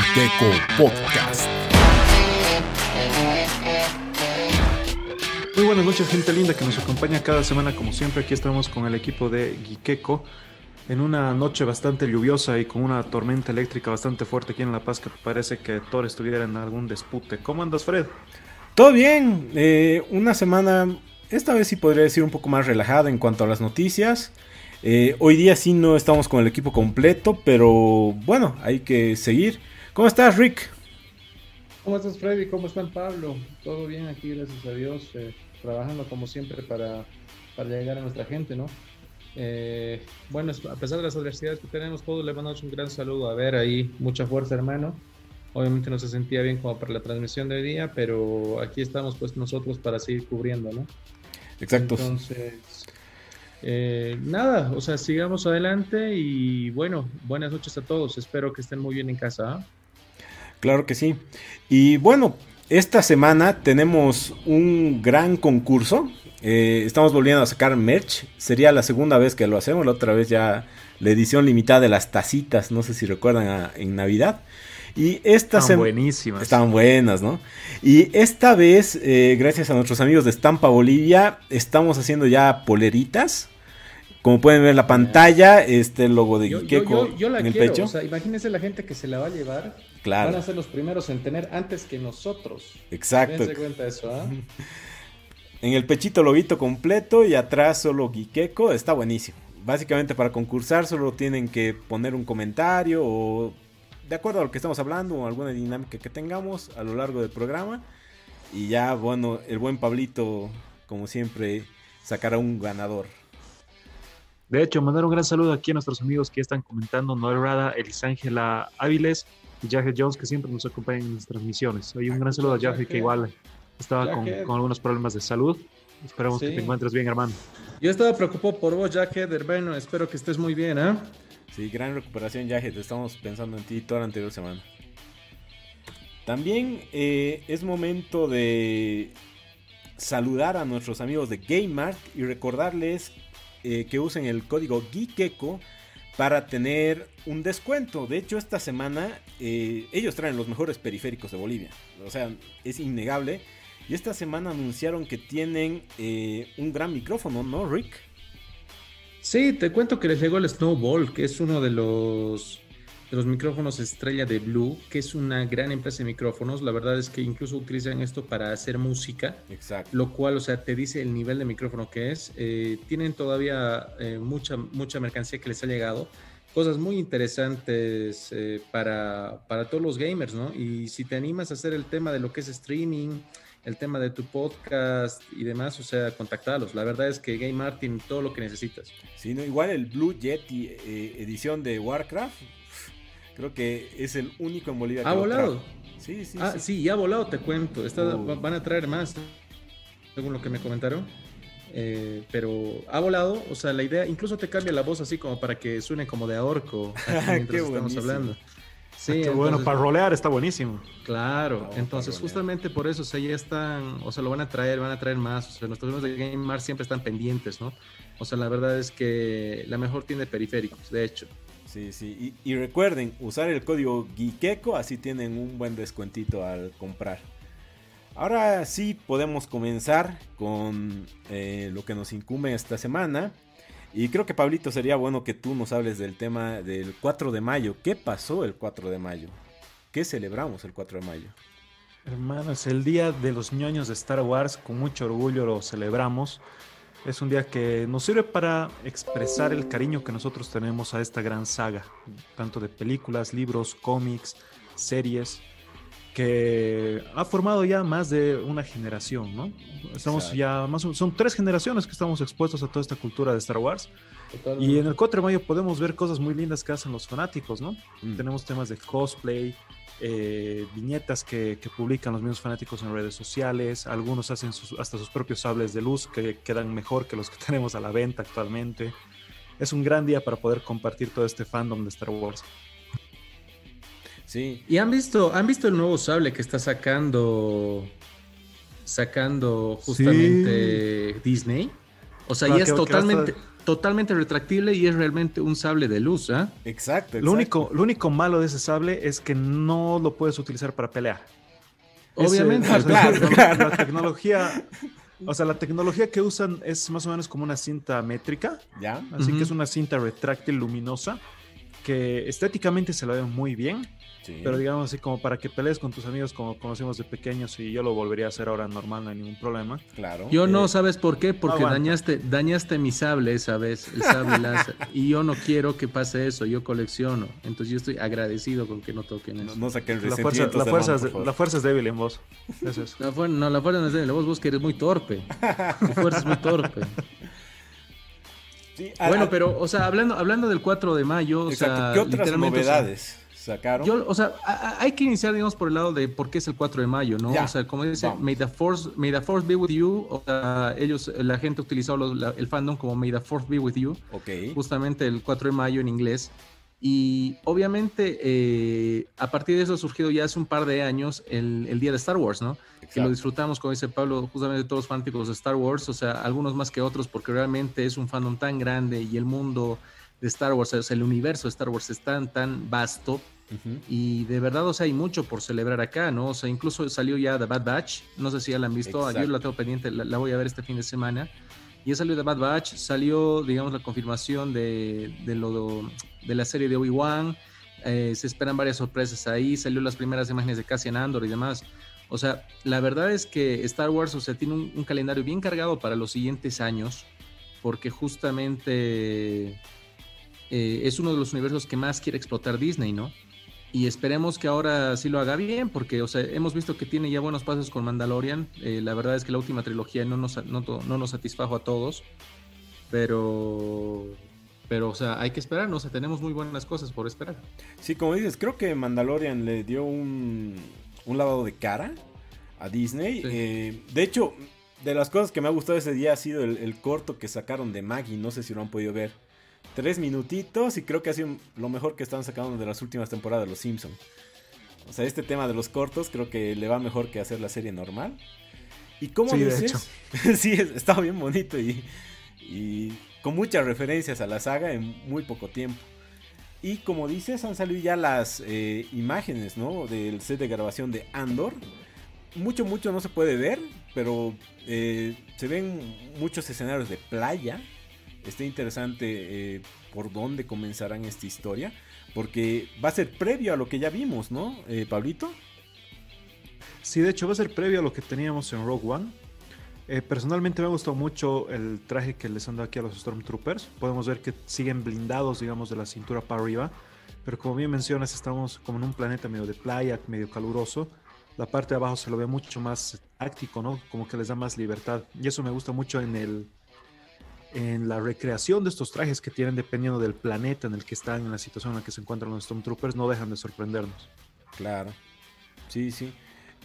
Giteco Podcast. Muy buenas noches, gente linda que nos acompaña cada semana, como siempre. Aquí estamos con el equipo de Gikeko en una noche bastante lluviosa y con una tormenta eléctrica bastante fuerte aquí en La Paz, que parece que Thor estuviera en algún dispute. ¿Cómo andas, Fred? Todo bien, eh, una semana, esta vez sí podría decir un poco más relajada en cuanto a las noticias. Eh, hoy día sí no estamos con el equipo completo, pero bueno, hay que seguir. ¿Cómo estás, Rick? ¿Cómo estás, Freddy? ¿Cómo están, Pablo? Todo bien aquí, gracias a Dios, eh, trabajando como siempre para, para llegar a nuestra gente, ¿no? Eh, bueno, a pesar de las adversidades que tenemos, todos le mandamos un gran saludo. A ver, ahí, mucha fuerza, hermano. Obviamente no se sentía bien como para la transmisión de hoy día, pero aquí estamos pues nosotros para seguir cubriendo, ¿no? Exacto. Entonces, eh, nada, o sea, sigamos adelante y bueno, buenas noches a todos. Espero que estén muy bien en casa. ¿ah? Claro que sí. Y bueno, esta semana tenemos un gran concurso. Eh, estamos volviendo a sacar merch. Sería la segunda vez que lo hacemos. La otra vez ya la edición limitada de las tacitas. No sé si recuerdan a- en Navidad. Y esta Están buenísimas. Están buenas, ¿no? Y esta vez, eh, gracias a nuestros amigos de Estampa Bolivia, estamos haciendo ya poleritas. Como pueden ver en la pantalla, este logo de Yo, yo- Gikeko yo- yo la en el quiero, pecho. o sea, imagínense la gente que se la va a llevar. Claro. Van a ser los primeros en tener antes que nosotros. Exacto. Dense cuenta eso, ¿ah? En el pechito lobito completo y atrás solo Gikeko. Está buenísimo. Básicamente para concursar solo tienen que poner un comentario o de acuerdo a lo que estamos hablando o alguna dinámica que tengamos a lo largo del programa. Y ya, bueno, el buen Pablito, como siempre, sacará un ganador. De hecho, mandar un gran saludo aquí a nuestros amigos que están comentando: Noel Rada, Elisángela Áviles y Jaje Jones, que siempre nos acompañan en las transmisiones. Hoy un gran saludo a Jaje, que igual estaba con, Jaje. con algunos problemas de salud. Esperamos que Sí. te encuentres bien, hermano. Yo estaba preocupado por vos, Jacket, hermano. Espero que estés muy bien, ¿ah? Sí, gran recuperación, Yajet. Estamos pensando en ti toda la anterior semana. También eh, es momento de saludar a nuestros amigos de GameMart y recordarles eh, que usen el código GIKECO para tener un descuento. De hecho, esta semana eh, ellos traen los mejores periféricos de Bolivia. O sea, es innegable. Y esta semana anunciaron que tienen eh, un gran micrófono, ¿no, Rick? Sí, te cuento que les llegó el Snowball, que es uno de los, de los micrófonos estrella de Blue, que es una gran empresa de micrófonos. La verdad es que incluso utilizan esto para hacer música. Exacto. lo cual, o sea, te dice el nivel de micrófono que es. Eh, tienen todavía eh, mucha, mucha mercancía que les ha llegado, cosas muy interesantes eh, para, para todos los gamers, ¿no? Y si te animas a hacer el tema de lo que es streaming, el tema de tu podcast y demás, o sea, contactalos. La verdad es que Game Art tiene todo lo que necesitas. Sí, no, igual el Blue Yeti eh, edición de Warcraft. Creo que es el único en Bolivia que ¿Ha volado? Sí, sí, ah, sí. sí, ya ha volado, te cuento. Esta- Oh. va- Van a traer más, según lo que me comentaron. Eh, pero ha volado, o sea, la idea, incluso te cambia la voz así como para que suene como de ahorco mientras Qué estamos buenísimo. hablando. Sí, Qué bueno, para rolear está buenísimo. Claro, No, entonces justamente por eso, o sea, ya están, o sea, lo van a traer, van a traer más, o sea, nuestros amigos de Game Mart siempre están pendientes, ¿no? O sea, la verdad es que la mejor tiene periféricos, de hecho. Sí, sí. Y, recuerden, usar el código GIKECO, así tienen un buen descuentito al comprar. Ahora sí podemos comenzar con eh, lo que nos incumbe esta semana. Y creo que Pablito sería bueno que tú nos hables del tema del 4 de mayo. ¿Qué pasó el 4 de mayo? ¿Qué celebramos el 4 de mayo? Hermano, es el día de los ñoños de Star Wars. Con mucho orgullo lo celebramos. Es un día que nos sirve para expresar el cariño que nosotros tenemos a esta gran saga, tanto de películas, libros, cómics, series, que ha formado ya más de una generación, ¿no? Estamos Exacto. ya más, son tres generaciones que estamos expuestos a toda esta cultura de Star Wars. Y en el 4 de mayo podemos ver cosas muy lindas que hacen los fanáticos, ¿no? Mm. Tenemos temas de cosplay, eh, viñetas que, que publican los mismos fanáticos en redes sociales, algunos hacen sus- hasta sus propios sables de luz que quedan mejor que los que tenemos a la venta actualmente. Es un gran día para poder compartir todo este fandom de Star Wars. Sí, ¿Y han visto, han visto el nuevo sable que está sacando sacando justamente Disney? O sea, Claro, ya es totalmente, totalmente retractible y es realmente un sable de luz, ¿ah? Exacto, exacto. Lo único, lo único malo de ese sable es que no lo puedes utilizar para pelear. Obviamente. Ese- o sea, Claro, la, tecno- claro. la tecnología, o sea, la tecnología que usan es más o menos como una cinta métrica, ¿Ya? así que es una cinta retráctil luminosa que estéticamente se la ve muy bien, Sí. pero digamos así como para que pelees con tus amigos como conocimos de pequeños y yo lo volvería a hacer ahora normal, no hay ningún problema. Claro. Yo no, Eh, ¿sabes por qué? Porque aguanta. dañaste, dañaste mi sable esa vez, el sable láser. Y yo no quiero que pase eso, yo colecciono. Entonces yo estoy agradecido con que no toquen eso. no saquen La fuerza, la, fuerza es, la fuerza débil en vos. Es eso. La no, la fuerza no es de vos, vos que eres muy torpe. Tu fuerza es muy torpe. Sí, a- Bueno, a- pero, o sea, hablando, hablando del 4 de mayo, o sea, ¿Qué otras literalmente, o sea, novedades sacaron? Yo, o sea, a- hay que iniciar, digamos, por el lado de por qué es el 4 de mayo, ¿no? Ya, O sea, como dice, vamos. may the, force, may the force be with you. O sea, ellos, la gente ha utilizado los- la- el fandom como may the force be with you, Ok. justamente el 4 de mayo en inglés. Y obviamente, eh, a partir de eso ha surgido ya hace un par de años el, el día de Star Wars, ¿no? Que Exacto. lo disfrutamos, como dice Pablo, justamente todos los fanáticos de Star Wars, o sea, algunos más que otros, porque realmente es un fandom tan grande y el mundo de Star Wars, o sea, el universo de Star Wars es tan, tan vasto Ujú. y de verdad, o sea, hay mucho por celebrar acá, ¿no? O sea, incluso salió ya The Bad Batch, no sé si ya la han visto, Exacto. yo la tengo pendiente, la, la voy a ver este fin de semana. Ya salió The Bad Batch, salió, digamos, la confirmación de, de lo de la serie de Obi-Wan, eh, se esperan varias sorpresas ahí, salió las primeras imágenes de Cassian Andor y demás. O sea, la verdad es que Star Wars, o sea, tiene un, un calendario bien cargado para los siguientes años, porque justamente eh, es uno de los universos que más quiere explotar Disney, ¿no? Y esperemos que ahora sí lo haga bien, porque, o sea, hemos visto que tiene ya buenos pasos con Mandalorian. Eh, la verdad es que la última trilogía no nos, no, no nos satisfajo a todos, pero, pero, o sea, hay que esperar, ¿no? O sea, tenemos muy buenas cosas por esperar. Sí, como dices, creo que Mandalorian le dio un, un lavado de cara a Disney. Sí. Eh, de hecho, de las cosas que me ha gustado ese día ha sido el, el corto que sacaron de Maggie. No sé si lo han podido ver. Tres minutitos y creo que ha sido lo mejor que están sacando de las últimas temporadas de Los Simpsons. O sea, este tema de los cortos creo que le va mejor que hacer la serie normal. Y como Sí, dices, sí, es- estaba bien bonito y, y con muchas referencias a la saga en muy poco tiempo. Y como dices, han salido ya las eh, imágenes, ¿no? Del set de grabación de Andor. Mucho, mucho no se puede ver, pero eh, se ven muchos escenarios de playa. Está interesante eh, por dónde comenzarán esta historia, porque va a ser previo a lo que ya vimos, ¿no, eh, Pablito? Sí, de hecho va a ser previo a lo que teníamos en Rogue One. Eh, personalmente me ha gustado mucho el traje que les han dado aquí a los Stormtroopers. Podemos ver que siguen blindados, digamos, de la cintura para arriba. Pero como bien mencionas, estamos como en un planeta medio de playa, medio caluroso. La parte de abajo se lo ve mucho más táctico, ¿no? Como que les da más libertad. Y eso me gusta mucho en el en la recreación de estos trajes que tienen dependiendo del planeta en el que están, en la situación en la que se encuentran los Stormtroopers, no dejan de sorprendernos. Claro. Sí, sí.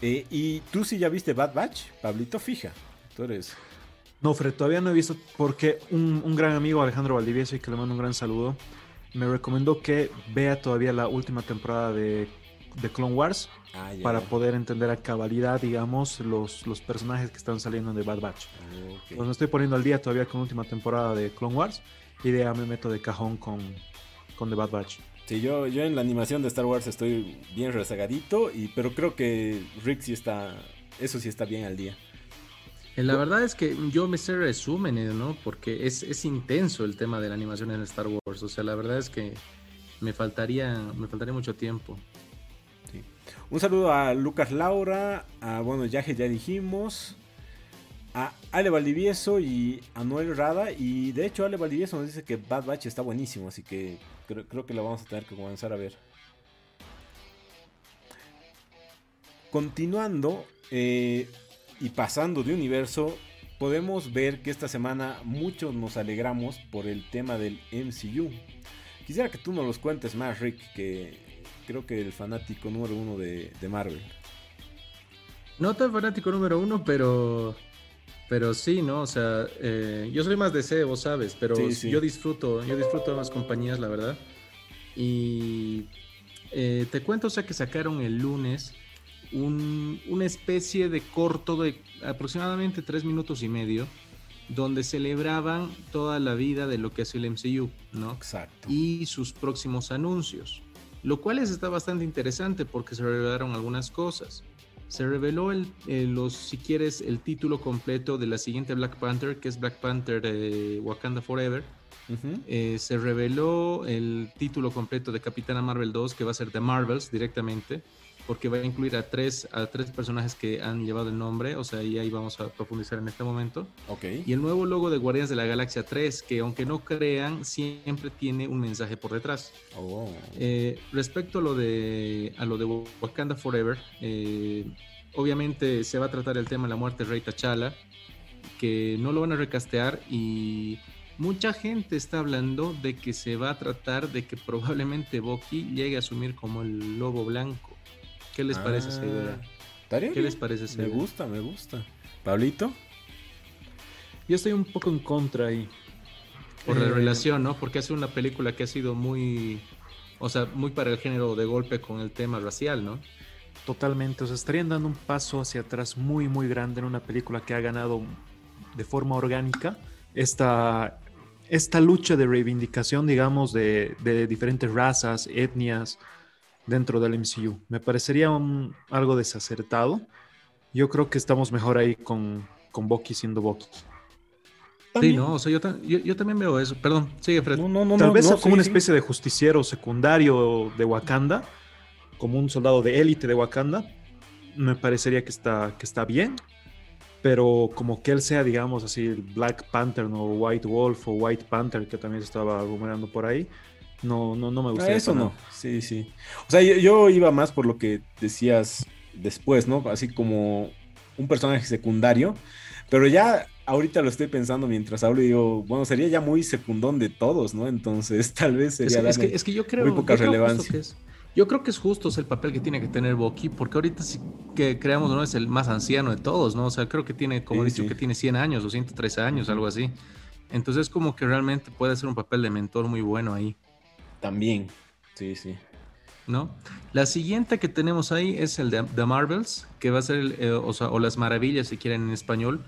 Eh, y tú sí ya viste Bad Batch, Pablito, fija. Tú eres. No, Fred, todavía no he visto porque un, un gran amigo, Alejandro Valdivieso, y que le mando un gran saludo, me recomendó que vea todavía la última temporada de, de Clone Wars Ah, para poder entender a cabalidad, digamos, los, los personajes que están saliendo de Bad Batch. Pues me estoy poniendo al día todavía con la última temporada de Clone Wars y de ahí me meto de cajón con, con The Bad Batch. Sí, yo, yo en la animación de Star Wars estoy bien rezagadito, y, pero creo que Rick sí está. Eso sí está bien al día. Eh, La verdad es que yo me sé resúmenes, ¿no? Porque es, es intenso el tema de la animación en Star Wars. O sea, la verdad es que me faltaría, me faltaría mucho tiempo. Un saludo a Lucas Laura, a bueno, Yaje ya dijimos, a Ale Valdivieso y a Noel Rada. Y de hecho, Ale Valdivieso nos dice que Bad Batch está buenísimo, así que creo, creo que lo vamos a tener que comenzar a ver. Continuando eh, y pasando de universo, podemos ver que esta semana muchos nos alegramos por el tema del MCU. Quisiera que tú nos los cuentes más, Rick, que creo que el fanático número uno de, de Marvel. No tan fanático número uno, pero. Pero sí, ¿no? O sea, eh, yo soy más de C, vos sabes, pero Sí, sí. yo disfruto, yo disfruto de más compañías, la verdad. Y eh, te cuento, o sea, que sacaron el lunes un- una especie de corto de aproximadamente tres minutos y medio, donde celebraban toda la vida de lo que es el MCU, ¿no? Exacto. Y sus próximos anuncios, lo cual es, está bastante interesante porque se revelaron algunas cosas. Se reveló, el, eh, los, si quieres, el título completo de la siguiente Black Panther, que es Black Panther de Wakanda Forever. Eh, se reveló el título completo de Capitana Marvel 2, que va a ser The Marvels directamente, porque va a incluir a tres, a tres personajes que han llevado el nombre, o sea, y ahí vamos a profundizar en este momento. Ok. Y el nuevo logo de Guardianes de la Galaxia 3, que aunque no crean, siempre tiene un mensaje por detrás. Oh. Eh, respecto a lo de a lo de Wakanda Forever, eh, obviamente se va a tratar el tema de la muerte de Rey T'Challa, que no lo van a recastear y mucha gente está hablando de que se va a tratar de que probablemente Bucky llegue a asumir como el lobo blanco. ¿Qué les parece esa idea? Ah, ¿Qué bien. les parece esa Me idea? gusta, me gusta. Pablito. Yo estoy un poco en contra ahí. Por la Eh, relación, ¿no? Porque hace una película que ha sido muy, o sea, muy para el género de golpe con el tema racial, ¿no? Totalmente, o sea, estarían dando un paso hacia atrás muy, muy grande en una película que ha ganado de forma orgánica esta, esta lucha de reivindicación, digamos, de, de diferentes razas, etnias dentro del MCU. Me parecería un- algo desacertado. Yo creo que estamos mejor ahí con, con Bucky siendo Bucky. Sí, no, o sea, yo, yo, yo también veo eso. Perdón, sigue, Fred. No, no, no. Tal no, vez como sí, una sí. especie de justiciero secundario de Wakanda, como un soldado de élite de Wakanda. Me parecería que está, que está bien, pero como que él sea, digamos así, el Black Panther, ¿no? O White Wolf o White Panther, que también se estaba rumorando por ahí, no, no, no me Ah, gustaría. eso no. Sí, sí. O sea, yo, yo iba más por lo que decías después, ¿no? Así como un personaje secundario. Pero ya ahorita lo estoy pensando mientras hablo y digo, bueno, sería ya muy secundón de todos, ¿no? Entonces tal vez Es, sería es que, darle- es que yo creo, muy poca yo creo justo relevancia. que es- yo creo que es justo es el papel que tiene que tener Bucky, porque ahorita sí que creamos, ¿no? Es el más anciano de todos, ¿no? O sea, creo que tiene, como he Sí, dicho, sí. que tiene 100 años o 103 años, algo así. Entonces, como que realmente puede ser un papel de mentor muy bueno ahí, También. Sí, sí. ¿no? La siguiente que tenemos ahí es el de The Marvels, que va a ser, el, eh, o, sea, o Las Maravillas, si quieren en español,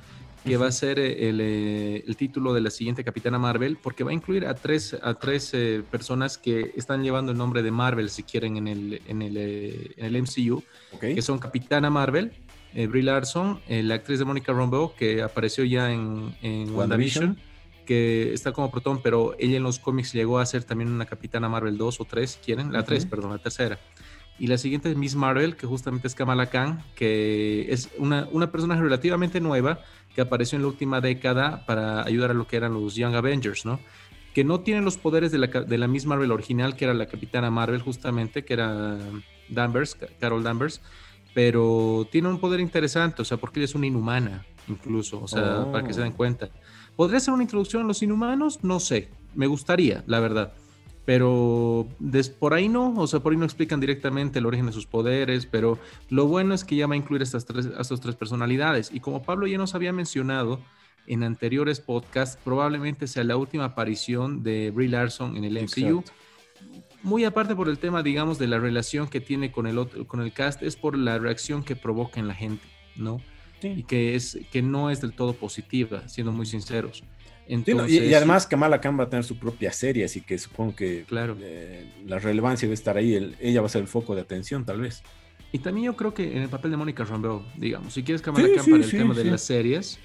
que va a ser eh, el, eh, el título de la siguiente Capitana Marvel, porque va a incluir a tres, a tres eh, personas que están llevando el nombre de Marvel, si quieren, en el, en el, eh, en el MCU, Ok. que son Capitana Marvel, Brie Larson, la actriz de Mónica Rambeau, que apareció ya en, en WandaVision. WandaVision, que está como protón, pero ella en los cómics llegó a ser también una Capitana Marvel 2 o 3, si quieren, la 3, Ujú. perdón, la tercera. Y la siguiente es Miss Marvel, que justamente es Kamala Khan, que es una, una personaje relativamente nueva que apareció en la última década para ayudar a lo que eran los Young Avengers, ¿no? Que no tienen los poderes de la, de la Miss Marvel original, que era la Capitana Marvel, justamente, que era Danvers, Ca- Carol Danvers, pero tiene un poder interesante, o sea, porque ella es una inhumana, incluso, o sea, Oh. para que se den cuenta. ¿Podría ser una introducción a los inhumanos? No sé, me gustaría, la verdad. Pero des- por ahí no, o sea, por ahí no explican directamente el origen de sus poderes, pero lo bueno es que ya va a incluir estas tres, a estas tres personalidades. Y como Pablo ya nos había mencionado en anteriores podcasts, probablemente sea la última aparición de Brie Larson en el MCU. Exacto. Muy aparte por el tema, digamos, de la relación que tiene con el, otro, con el cast, es por la reacción que provoca en la gente, ¿no? Y que, es, que no es del todo positiva, siendo muy sinceros. Sí, Entonces, no, y, y además Kamala Khan va a tener su propia serie, así que supongo que Claro. eh, la relevancia de estar ahí, el- ella va a ser el foco de atención, tal vez. Y también yo creo que en el papel de Mónica Rambeau, digamos, si quieres Kamala Sí, Khan para el tema de las series,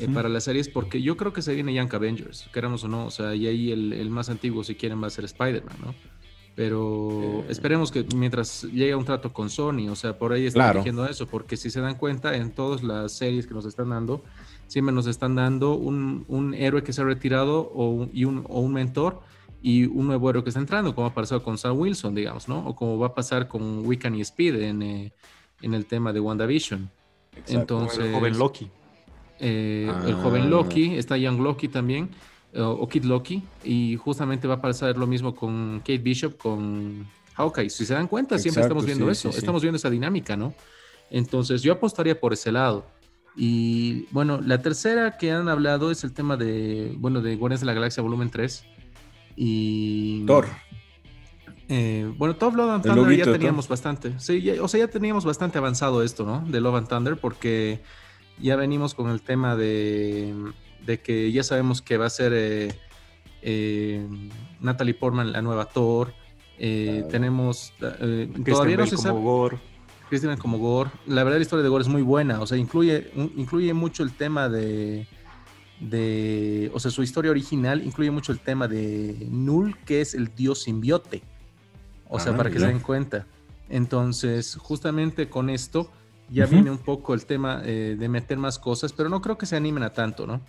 eh, para las series, porque yo creo que se viene Young Avengers, queramos o no, o sea, y ahí el, el más antiguo, si quieren, va a ser Spider-Man, ¿no? Pero Eh. esperemos que mientras llegue un trato con Sony, o sea, por ahí están Claro. dirigiendo eso, porque si se dan cuenta, en todas las series que nos están dando, siempre nos están dando un, un héroe que se ha retirado o un, y un, o un mentor y un nuevo héroe que está entrando, como ha pasado con Sam Wilson, digamos, ¿no? O como va a pasar con Wiccan y Speed en, eh, en el tema de WandaVision. Exacto. Entonces, el joven Loki. eh, el Ah. joven Loki, está Young Loki también, o Kid Loki, y justamente va a pasar lo mismo con Kate Bishop, con Hawkeye. Si se dan cuenta, siempre Exacto, estamos viendo sí, eso, sí, sí. estamos viendo esa dinámica, ¿no? Entonces yo apostaría por ese lado. Y bueno, la tercera que han hablado es el tema de, bueno, de Guardianes de la Galaxia Volumen 3. Y... Thor. Eh, bueno, Thor Love and Thunder loguito ya teníamos bastante. Sí, ya- o sea, ya teníamos bastante avanzado esto, ¿no? De Love and Thunder, porque ya venimos con el tema de, de que ya sabemos que va a ser eh, eh, Natalie Portman la nueva Thor. Eh. Tenemos todavía no se como Gore. Christian como Gore. La verdad la historia de Gore es muy buena, o sea, incluye incluye mucho el tema de de, o sea, su historia original incluye mucho el tema de Null, que es el dios simbiote. O sea, Ah, para que se den cuenta. Entonces, justamente con esto ya viene un poco el tema eh, de meter más cosas, pero no creo que se animen a tanto, ¿no?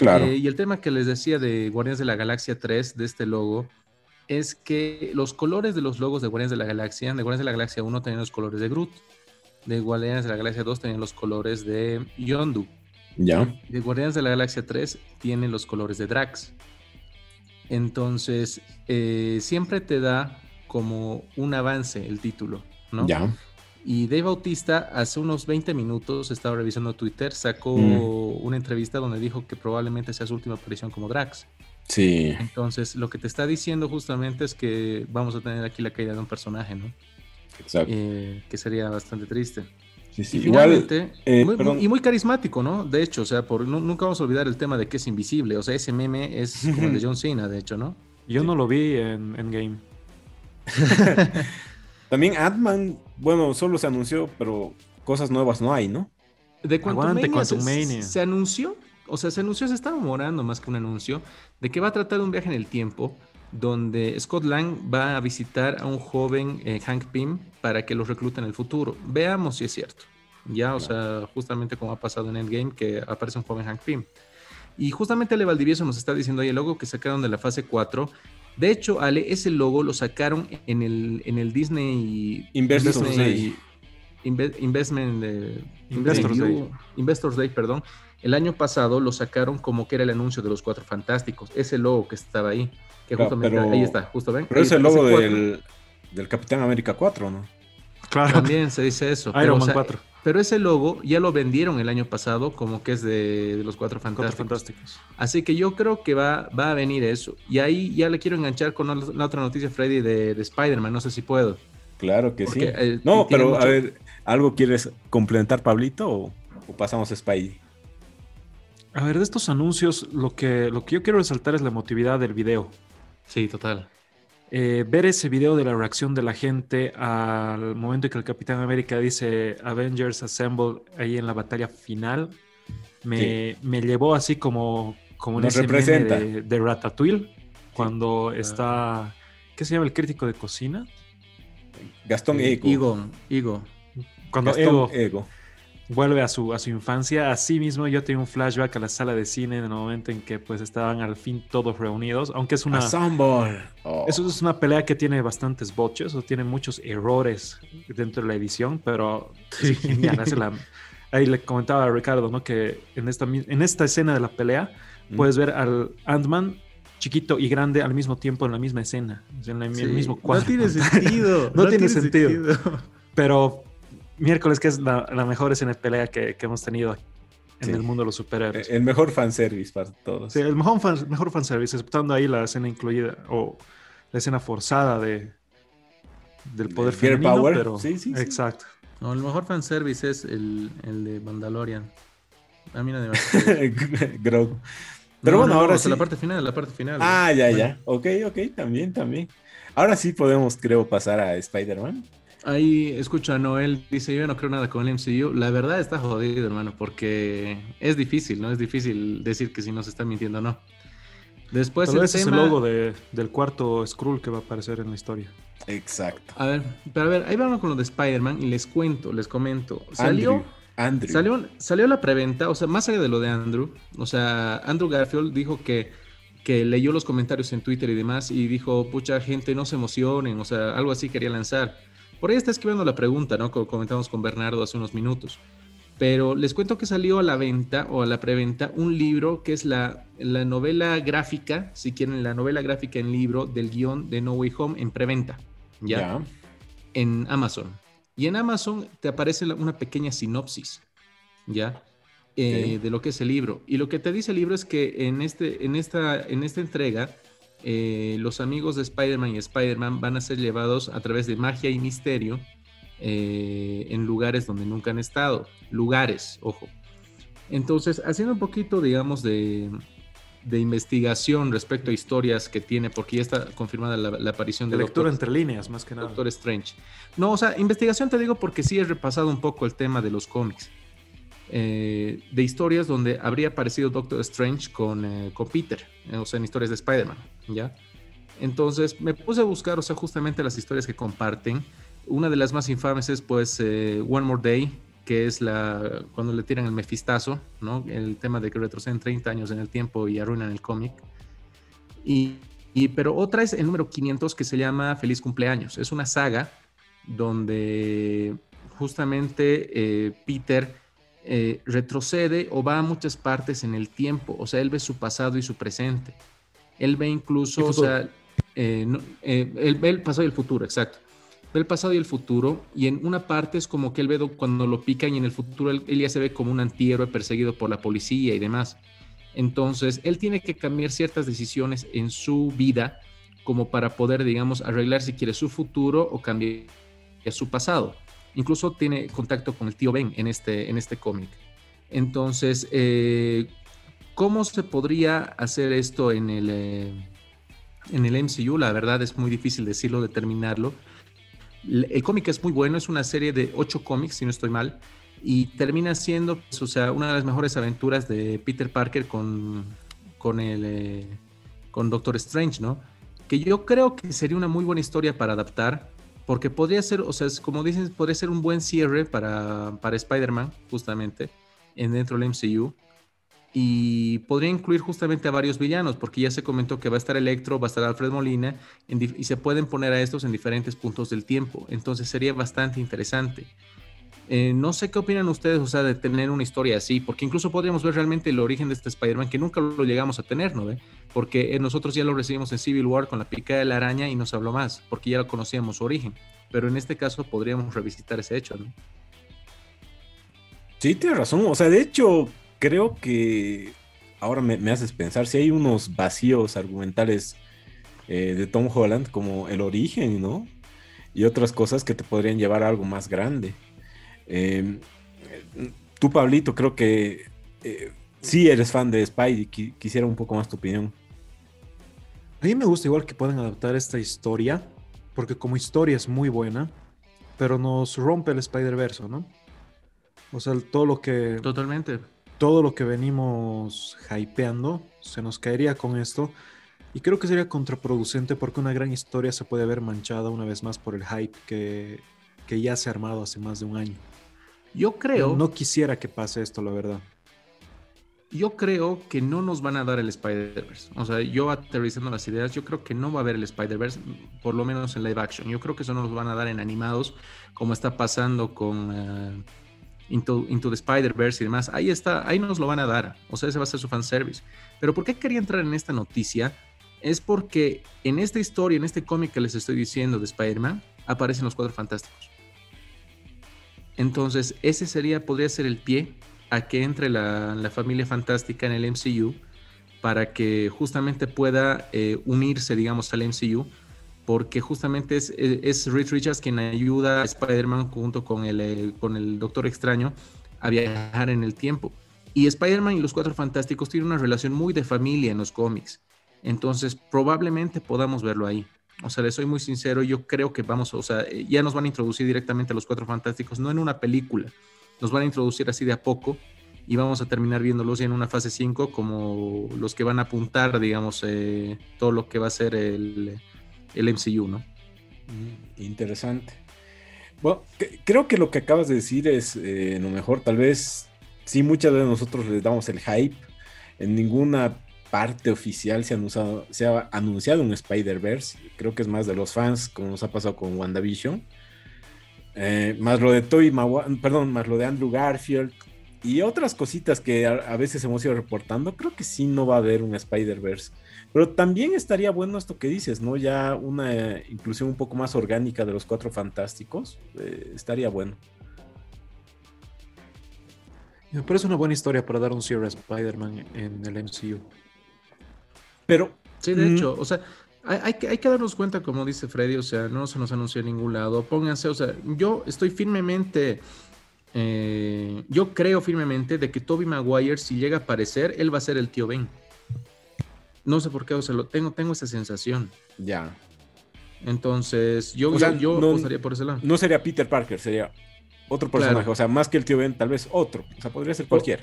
Claro. Eh, y el tema que les decía de Guardianes de la Galaxia 3, de este logo, es que los colores de los logos de Guardianes de la Galaxia, de Guardianes de la Galaxia 1 tenían los colores de Groot, de Guardianes de la Galaxia 2 tenían los colores de Yondu, ya. de Guardianes de la Galaxia 3 tiene los colores de Drax. Entonces, eh, siempre te da como un avance el título, ¿no? Ya. Y Dave Bautista hace unos 20 minutos, estaba revisando Twitter, sacó Mm. una entrevista donde dijo que probablemente sea su última aparición como Drax. Sí. Entonces, lo que te está diciendo justamente es que vamos a tener aquí la caída de un personaje, ¿no? Exacto. Eh, que sería bastante triste. Sí, sí. Y Igual. finalmente, eh, muy- y muy carismático, ¿no? De hecho, o sea, por, nu- nunca vamos a olvidar el tema de que es invisible. O sea, ese meme es como el de John Cena, de hecho, ¿no? Yo no lo vi en, en Game. También Ant-Man, bueno, solo se anunció, pero cosas nuevas no hay, ¿no? De Quantumania se, se anunció, o sea, se anunció, se estaba morando más que un anuncio, de que va a tratar de un viaje en el tiempo donde Scott Lang va a visitar a un joven eh, Hank Pym para que lo reclute en el futuro. Veamos si es cierto. Ya, o sea, justamente como ha pasado en Endgame, que aparece un joven Hank Pym. Y justamente Ale Valdivieso nos está diciendo ahí el logo que sacaron de la fase 4. De hecho, Ale, ese logo lo sacaron en el, en el Disney Investors Disney Day. Inve- Investment eh, Investors Day. Investors Day, perdón. El año pasado lo sacaron como que era el anuncio de los Cuatro Fantásticos. Ese logo que estaba ahí. Que Claro, justamente pero- ahí está, justo ven. Pero es el logo del, del Capitán América 4, ¿no? Claro. También se dice eso. Iron pero, o Man sea, 4. pero ese logo ya lo vendieron el año pasado como que es de, de los Cuatro Cuatro Fantásticos. Así que yo creo que va, va a venir eso. Y ahí ya le quiero enganchar con la otra noticia, Freddy, de, de Spider-Man. No sé si puedo. Claro que Porque, sí. eh, no, pero a ver, ¿algo quieres complementar, Pablito, o, o pasamos a Spidey? A ver, de estos anuncios, lo que, lo que yo quiero resaltar es la emotividad del video. Sí, total. Eh, ver ese video de la reacción de la gente al momento en que el Capitán América dice Avengers Assemble ahí en la batalla final, me, me llevó así como, como en Nos ese meme de, de Ratatouille, cuando está, ¿qué se llama el crítico de cocina? Gastón Eh, Ego. Igo, Igo. Cuando Gastón Ego Ego. Vuelve a su, a su infancia, así mismo yo tengo un flashback a la sala de cine en el momento en que pues estaban al fin todos reunidos, aunque es una... Oh. Eso es una pelea que tiene bastantes botches o tiene muchos errores dentro de la edición, pero es genial. hace la- ahí le comentaba a Ricardo, ¿no? Que en esta, en esta escena de la pelea Mm. puedes ver al Ant-Man chiquito y grande al mismo tiempo en la misma escena, en la- en el Sí. mismo cuadro. No tiene sentido. No tiene sentido. Pero miércoles que es la, la mejor escena de pelea que, que hemos tenido en Sí. el mundo de los superhéroes. El mejor fanservice para todos. Sí, el mejor, fan, mejor fanservice, exceptando ahí la escena incluida o la escena forzada de del poder Girl femenino, power. pero Sí, sí, sí. exacto. No, el mejor fanservice es el, el de Mandalorian. A mí nadie me Grogu. Pero No, bueno, no, ahora sí. la parte final, la parte final. Ah, ya, Bueno, ya. Ok, ok, también, también. Ahora sí podemos, creo, pasar a Spider-Man. Ahí escucho a Noel, dice, yo no creo nada con el MCU. La verdad está jodido, hermano, porque es difícil, ¿no? Es difícil decir que si nos están mintiendo o no. Después el vez es el tema- logo de- del cuarto Skrull que va a aparecer en la historia. Exacto. A ver, pero a ver, ahí vamos con lo de Spider-Man y les cuento, les comento. Salió... Andrew. Andrew. Salió, salió la preventa, o sea, más allá de lo de Andrew, o sea, Andrew Garfield dijo que, que leyó los comentarios en Twitter y demás y dijo, pucha gente, no se emocionen, o sea, algo así quería lanzar. Por ahí está escribiendo la pregunta, ¿no? Como comentamos con Bernardo hace unos minutos. Pero les cuento que salió a la venta o a la preventa un libro que es la, la novela gráfica, si quieren, la novela gráfica en libro del guion de No Way Home en preventa, ¿ya? En Amazon. Y en Amazon te aparece una pequeña sinopsis, ¿ya? Eh. De lo que es el libro. Y lo que te dice el libro es que en, este, en, esta, en esta entrega, eh, los amigos de Spider-Man y Spider-Man van a ser llevados a través de magia y misterio eh, en lugares donde nunca han estado. Lugares, ojo. Entonces, haciendo un poquito, digamos, de, de investigación respecto a historias que tiene, porque ya está confirmada la, aparición de, de lectura entre líneas, más que nada. Doctor Strange. No, o sea, investigación te digo porque sí he repasado un poco el tema de los cómics. Eh, de historias donde habría aparecido Doctor Strange con, eh, con Peter, eh, o sea, en historias de Spider-Man, ¿ya? Entonces me puse a buscar, o sea, justamente las historias que comparten. Una de las más infames es, pues, One More Day, que es la cuando le tiran el mefistazo, ¿no? El tema de que retroceden 30 años en el tiempo y arruinan el cómic. Y, y, pero otra es el número 500 que se llama Feliz Cumpleaños. Es una saga donde justamente Peter eh, retrocede o va a muchas partes en el tiempo, o sea, él ve su pasado y su presente. Él ve incluso, o sea, eh, eh, él ve el pasado y el futuro, exacto. Ve el pasado y el futuro, y en una parte es como que él ve cuando lo pican y en el futuro él, ya se ve como un antihéroe perseguido por la policía y demás. Entonces, él tiene que cambiar ciertas decisiones en su vida como para poder, digamos, arreglar si quiere su futuro o cambiar su pasado. Incluso tiene contacto con el tío Ben en este, en este cómic. Entonces, eh, ¿cómo se podría hacer esto en el, eh, en el MCU? La verdad es muy difícil decirlo, determinarlo. El cómic es muy bueno, es una serie de ocho cómics, si no estoy mal, y termina siendo, pues, o sea, una de las mejores aventuras de Peter Parker con, con, el, eh, con Doctor Strange, ¿no? Que yo creo que sería una muy buena historia para adaptar porque podría ser, o sea, como dicen, podría ser un buen cierre para, para Spider-Man, justamente, en dentro del MCU. Y podría incluir justamente a varios villanos, porque ya se comentó que va a estar Electro, va a estar Alfred Molina, y se pueden poner a estos en diferentes puntos del tiempo. Entonces sería bastante interesante. Eh, no sé qué opinan ustedes, o sea, de tener una historia así, porque incluso podríamos ver realmente el origen de este Spider-Man, que nunca lo llegamos a tener, ¿no? Porque eh, nosotros ya lo recibimos en Civil War con la pica de la araña y nos habló más, porque ya lo conocíamos su origen. Pero en este caso podríamos revisitar ese hecho, ¿no? Sí, tienes razón. O sea, de hecho, creo que ahora me, haces pensar si hay unos vacíos argumentales eh, de Tom Holland, como el origen, ¿no? Y otras cosas que te podrían llevar a algo más grande. Eh, tú, Pablito, creo que eh, sí eres fan de Spidey. quisiera un poco más tu opinión. A mí me gusta igual que puedan adaptar esta historia, porque como historia es muy buena, pero nos rompe el Spider-Verse, ¿no? O sea, todo lo que... Totalmente. Todo lo que venimos hypeando se nos caería con esto. Y creo que sería contraproducente porque una gran historia se puede ver manchada una vez más por el hype que, que ya se ha armado hace más de un año. Yo creo. No quisiera que pase esto, la verdad. Yo creo que no nos van a dar el Spider-Verse. O sea, yo aterrizando las ideas, yo creo que no va a haber el Spider-Verse, por lo menos en live action. Yo creo que eso no nos van a dar en animados, como está pasando con eh, Into, the Spider-Verse y demás. Ahí está, ahí nos lo van a dar. O sea, ese va a ser su fanservice. Pero ¿por qué quería entrar en esta noticia? Es porque en esta historia, en este cómic que les estoy diciendo de Spider-Man, aparecen los cuatro fantásticos. Entonces, ese sería, podría ser el pie a que entre la, familia fantástica en el MCU para que justamente pueda eh, unirse, digamos, al MCU, porque justamente es, es, Rich Richards quien ayuda a Spider-Man junto con el, con el Doctor Extraño a viajar en el tiempo. Y Spider-Man y los Cuatro Fantásticos tienen una relación muy de familia en los cómics. Entonces, probablemente podamos verlo ahí. O sea, les soy muy sincero, yo creo que vamos, o sea, ya nos van a introducir directamente a los Cuatro Fantásticos, no en una película, nos van a introducir así de a poco y vamos a terminar viéndolos ya en una fase 5 como los que van a apuntar, digamos, eh, todo lo que va a ser el, el MCU, ¿no? Mm, interesante. Bueno, creo que lo que acabas de decir es eh, lo mejor, tal vez sí muchas de nosotros les damos el hype, en ninguna parte oficial se ha anunciado, se ha anunciado un Spider-Verse. Creo que es más de los fans, como nos ha pasado con WandaVision. Eh, más lo de Toy perdón, más lo de Andrew Garfield y otras cositas que a, veces hemos ido reportando. Creo que sí no va a haber un Spider-Verse. Pero también estaría bueno esto que dices, ¿no? Ya una inclusión un poco más orgánica de los cuatro fantásticos. Eh, estaría bueno. Me parece una buena historia para dar un cierre a Spider-Man en el MCU. Pero. Sí, de hecho, o sea, hay, que, hay, que, darnos cuenta, como dice Freddy, o sea, no se nos anunció en ningún lado. Pónganse, o sea, yo estoy firmemente eh, yo creo firmemente de que Toby Maguire, si llega a aparecer, él va a ser el tío Ben. No sé por qué, o sea, lo tengo, tengo esa sensación. Ya. Entonces, yo, O sea, yo, yo no- apostaría por ese lado. No sería Peter Parker, sería otro personaje. Claro. O sea, más que el tío Ben, tal vez otro. O sea, podría ser cualquiera.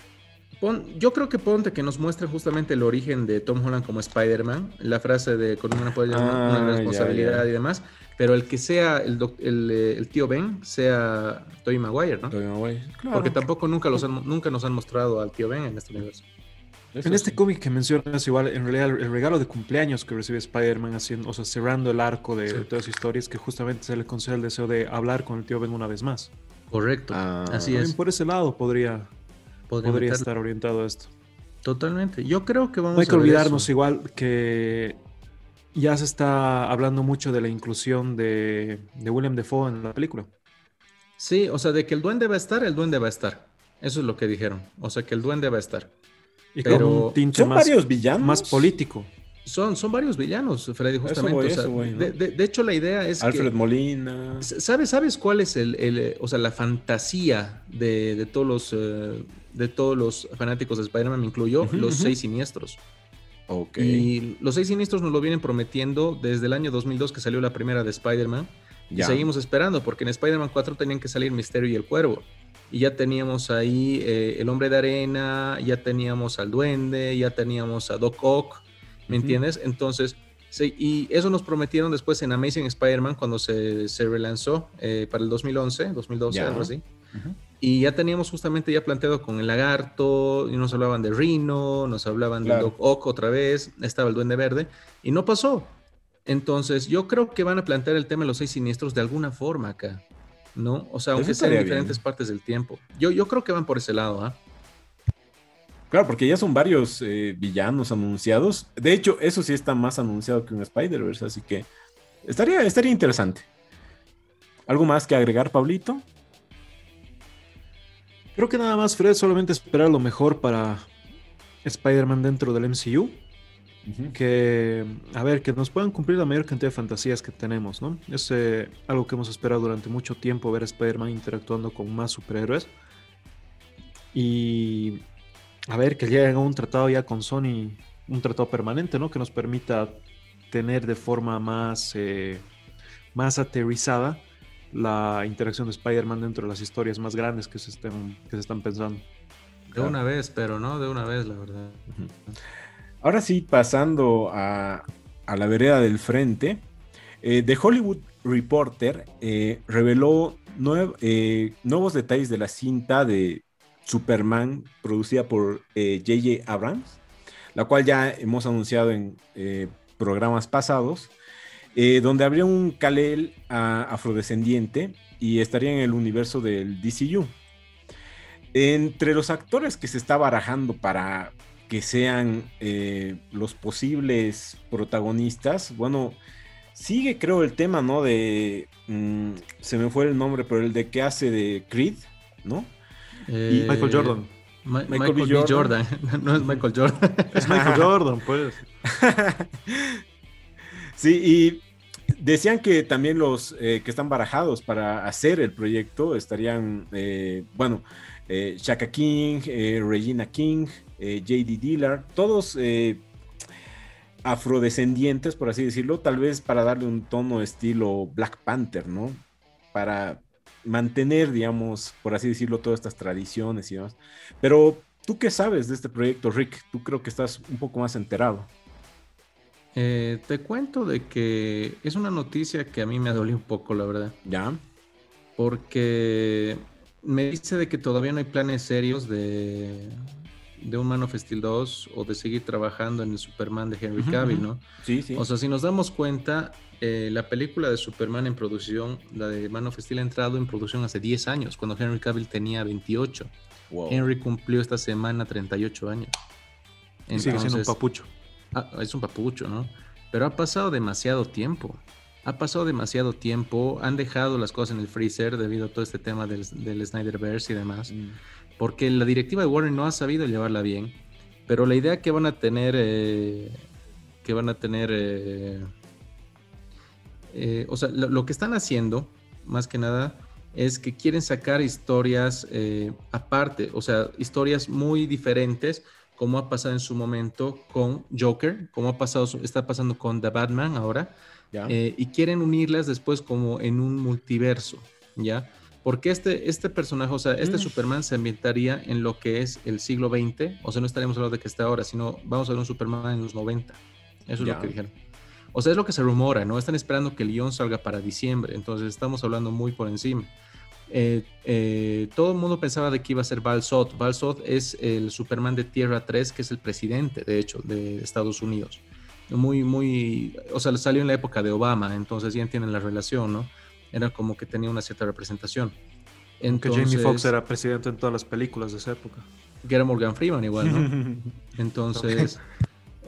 Pon- yo creo que ponte que nos muestre justamente el origen de Tom Holland como Spider-Man, la frase de con una, puede llamar Ah, una ya, responsabilidad ya. y demás, pero el que sea el, doc- el, eh, el tío Ben sea Tobey Maguire, ¿no? Tobey Maguire. Claro. Porque tampoco nunca, los han- nunca nos han mostrado al tío Ben en este universo. Eso En este sí. cómic que mencionas, igual, en realidad el regalo de cumpleaños que recibe Spider-Man, haciendo, o sea, cerrando el arco de, de toda su historia, es que justamente se le concede el deseo de hablar con el tío Ben una vez más. Correcto. Ah. Así También es. por ese lado podría, Podría estar orientado a esto. Totalmente. Yo creo que vamos No hay que a olvidarnos eso. igual que ya se está hablando mucho de la inclusión de, de William Defoe en la película. Sí, o sea, de que el duende va a estar, el duende va a estar. Eso es lo que dijeron. O sea, que el duende va a estar. Y Pero con un tinte Son más, varios villanos. más político. Son, son varios villanos, Freddy, justamente. voy, o sea, eso voy, ¿no? de, de- de hecho, la idea es Alfred que... Molina. ¿Sabes, ¿Sabes cuál es el, el, o sea, la fantasía de, de todos los eh, de todos los fanáticos de Spider-Man, me incluyo, los seis siniestros? Ok. Y los seis siniestros nos lo vienen prometiendo desde el año 2002 que salió la primera de Spider-Man. Y seguimos esperando, porque en Spider-Man 4 tenían que salir Misterio y el Cuervo. Y ya teníamos ahí eh, el Hombre de Arena, ya teníamos al Duende, ya teníamos a Doc Ock, ¿me entiendes? Entonces, sí, y eso nos prometieron después en Amazing Spider-Man cuando se, se relanzó eh, para el 2011, 2012, Ya. algo así. Y ya teníamos justamente ya planteado con el lagarto, y nos hablaban de Rhino, nos hablaban de. Doc Ock otra vez, estaba el Duende Verde, y no pasó. Entonces, yo creo que van a plantear el tema de los seis siniestros de alguna forma acá, ¿no? O sea, aunque sea en diferentes bien. partes del tiempo. Yo, yo creo que van por ese lado, ¿ah? Claro, porque ya son varios eh, villanos anunciados. De hecho, eso sí está más anunciado que un Spider-Verse, así que estaría, estaría interesante. ¿Algo más que agregar, Pablito? Creo que nada más, Fred, solamente esperar lo mejor para Spider-Man dentro del MCU. Que, a ver, que nos puedan cumplir la mayor cantidad de fantasías que tenemos, ¿no? Es eh, algo que hemos esperado durante mucho tiempo, ver a Spider-Man interactuando con más superhéroes. Y, a ver, que lleguen a un tratado ya con Sony, un tratado permanente, ¿no? Que nos permita tener de forma más, eh, más aterrizada la interacción de Spider-Man dentro de las historias más grandes que se, estén, que se están pensando. De una vez, pero no de una vez, la verdad. Ahora sí, pasando a, a la vereda del frente, eh, The Hollywood Reporter eh, reveló eh, nuevos detalles de la cinta de Superman producida por J.J. Abrams, la cual ya hemos anunciado en programas pasados, eh, donde habría un Kal-El afrodescendiente y estaría en el universo del DCU. Entre los actores que se está barajando para que sean eh, los posibles protagonistas, bueno, sigue creo el tema, ¿no? De, mm, se me fue el nombre, pero el de que hace de Creed, ¿no? Eh, Michael Jordan. Ma- Michael Michael, B. B. Jordan. no es Michael Jordan. Es Michael Jordan, pues. sí, y decían que también los eh, que están barajados para hacer el proyecto estarían, eh, bueno, eh, Shaka King, eh, Regina King, JD Dillard, todos afrodescendientes, por así decirlo, tal vez para darle un tono estilo Black Panther, ¿no? Para mantener, digamos, por así decirlo, todas estas tradiciones y demás. Pero, ¿tú qué sabes de este proyecto, Rick? Tú creo que estás un poco más enterado. Eh, te cuento de que es una noticia que a mí me dolió un poco, la verdad. ¿Ya? Porque me dice de que todavía no hay planes serios de, de un Man of Steel 2 o de seguir trabajando en el Superman de Henry Cavill. ¿no? Sí, sí. O sea, si nos damos cuenta, eh, la película de Superman en producción, la de Man of Steel, ha entrado en producción hace 10 años, cuando Henry Cavill tenía 28. Wow. Henry cumplió esta semana 38 años. Y sigue siendo un Entonces, papucho. Ah, es un papucho, ¿no? Pero ha pasado demasiado tiempo. Ha pasado demasiado tiempo. Han dejado las cosas en el freezer debido a todo este tema del, del Snyderverse y demás. Mm. Porque la directiva de Warner no ha sabido llevarla bien. Pero la idea que van a tener. eh, que van a tener. eh, eh, o sea, lo, lo que están haciendo, más que nada, es que quieren sacar historias aparte, o sea, historias muy diferentes, como ha pasado en su momento con Joker, como ha pasado, está pasando con The Batman ahora, eh, y quieren unirlas después como en un multiverso, ¿ya? Porque este, este personaje, o sea, este mm. Superman se ambientaría en lo que es el siglo XX, o sea, no estaríamos hablando de que está ahora, sino vamos a ver un Superman en los 90. Eso es lo que dijeron. O sea, es lo que se rumora, ¿no? Están esperando que el guion salga para diciembre, entonces estamos hablando muy por encima. Eh, eh, todo el mundo pensaba de que iba a ser Val Zod es el Superman de Tierra 3, que es el presidente, de hecho, de Estados Unidos. Muy, muy, o sea, salió en la época de Obama, entonces ya entienden la relación, ¿no? Era como que tenía una cierta representación. Entonces, Jamie Foxx era presidente en todas las películas de esa época. Que era Morgan Freeman igual, ¿no? Entonces,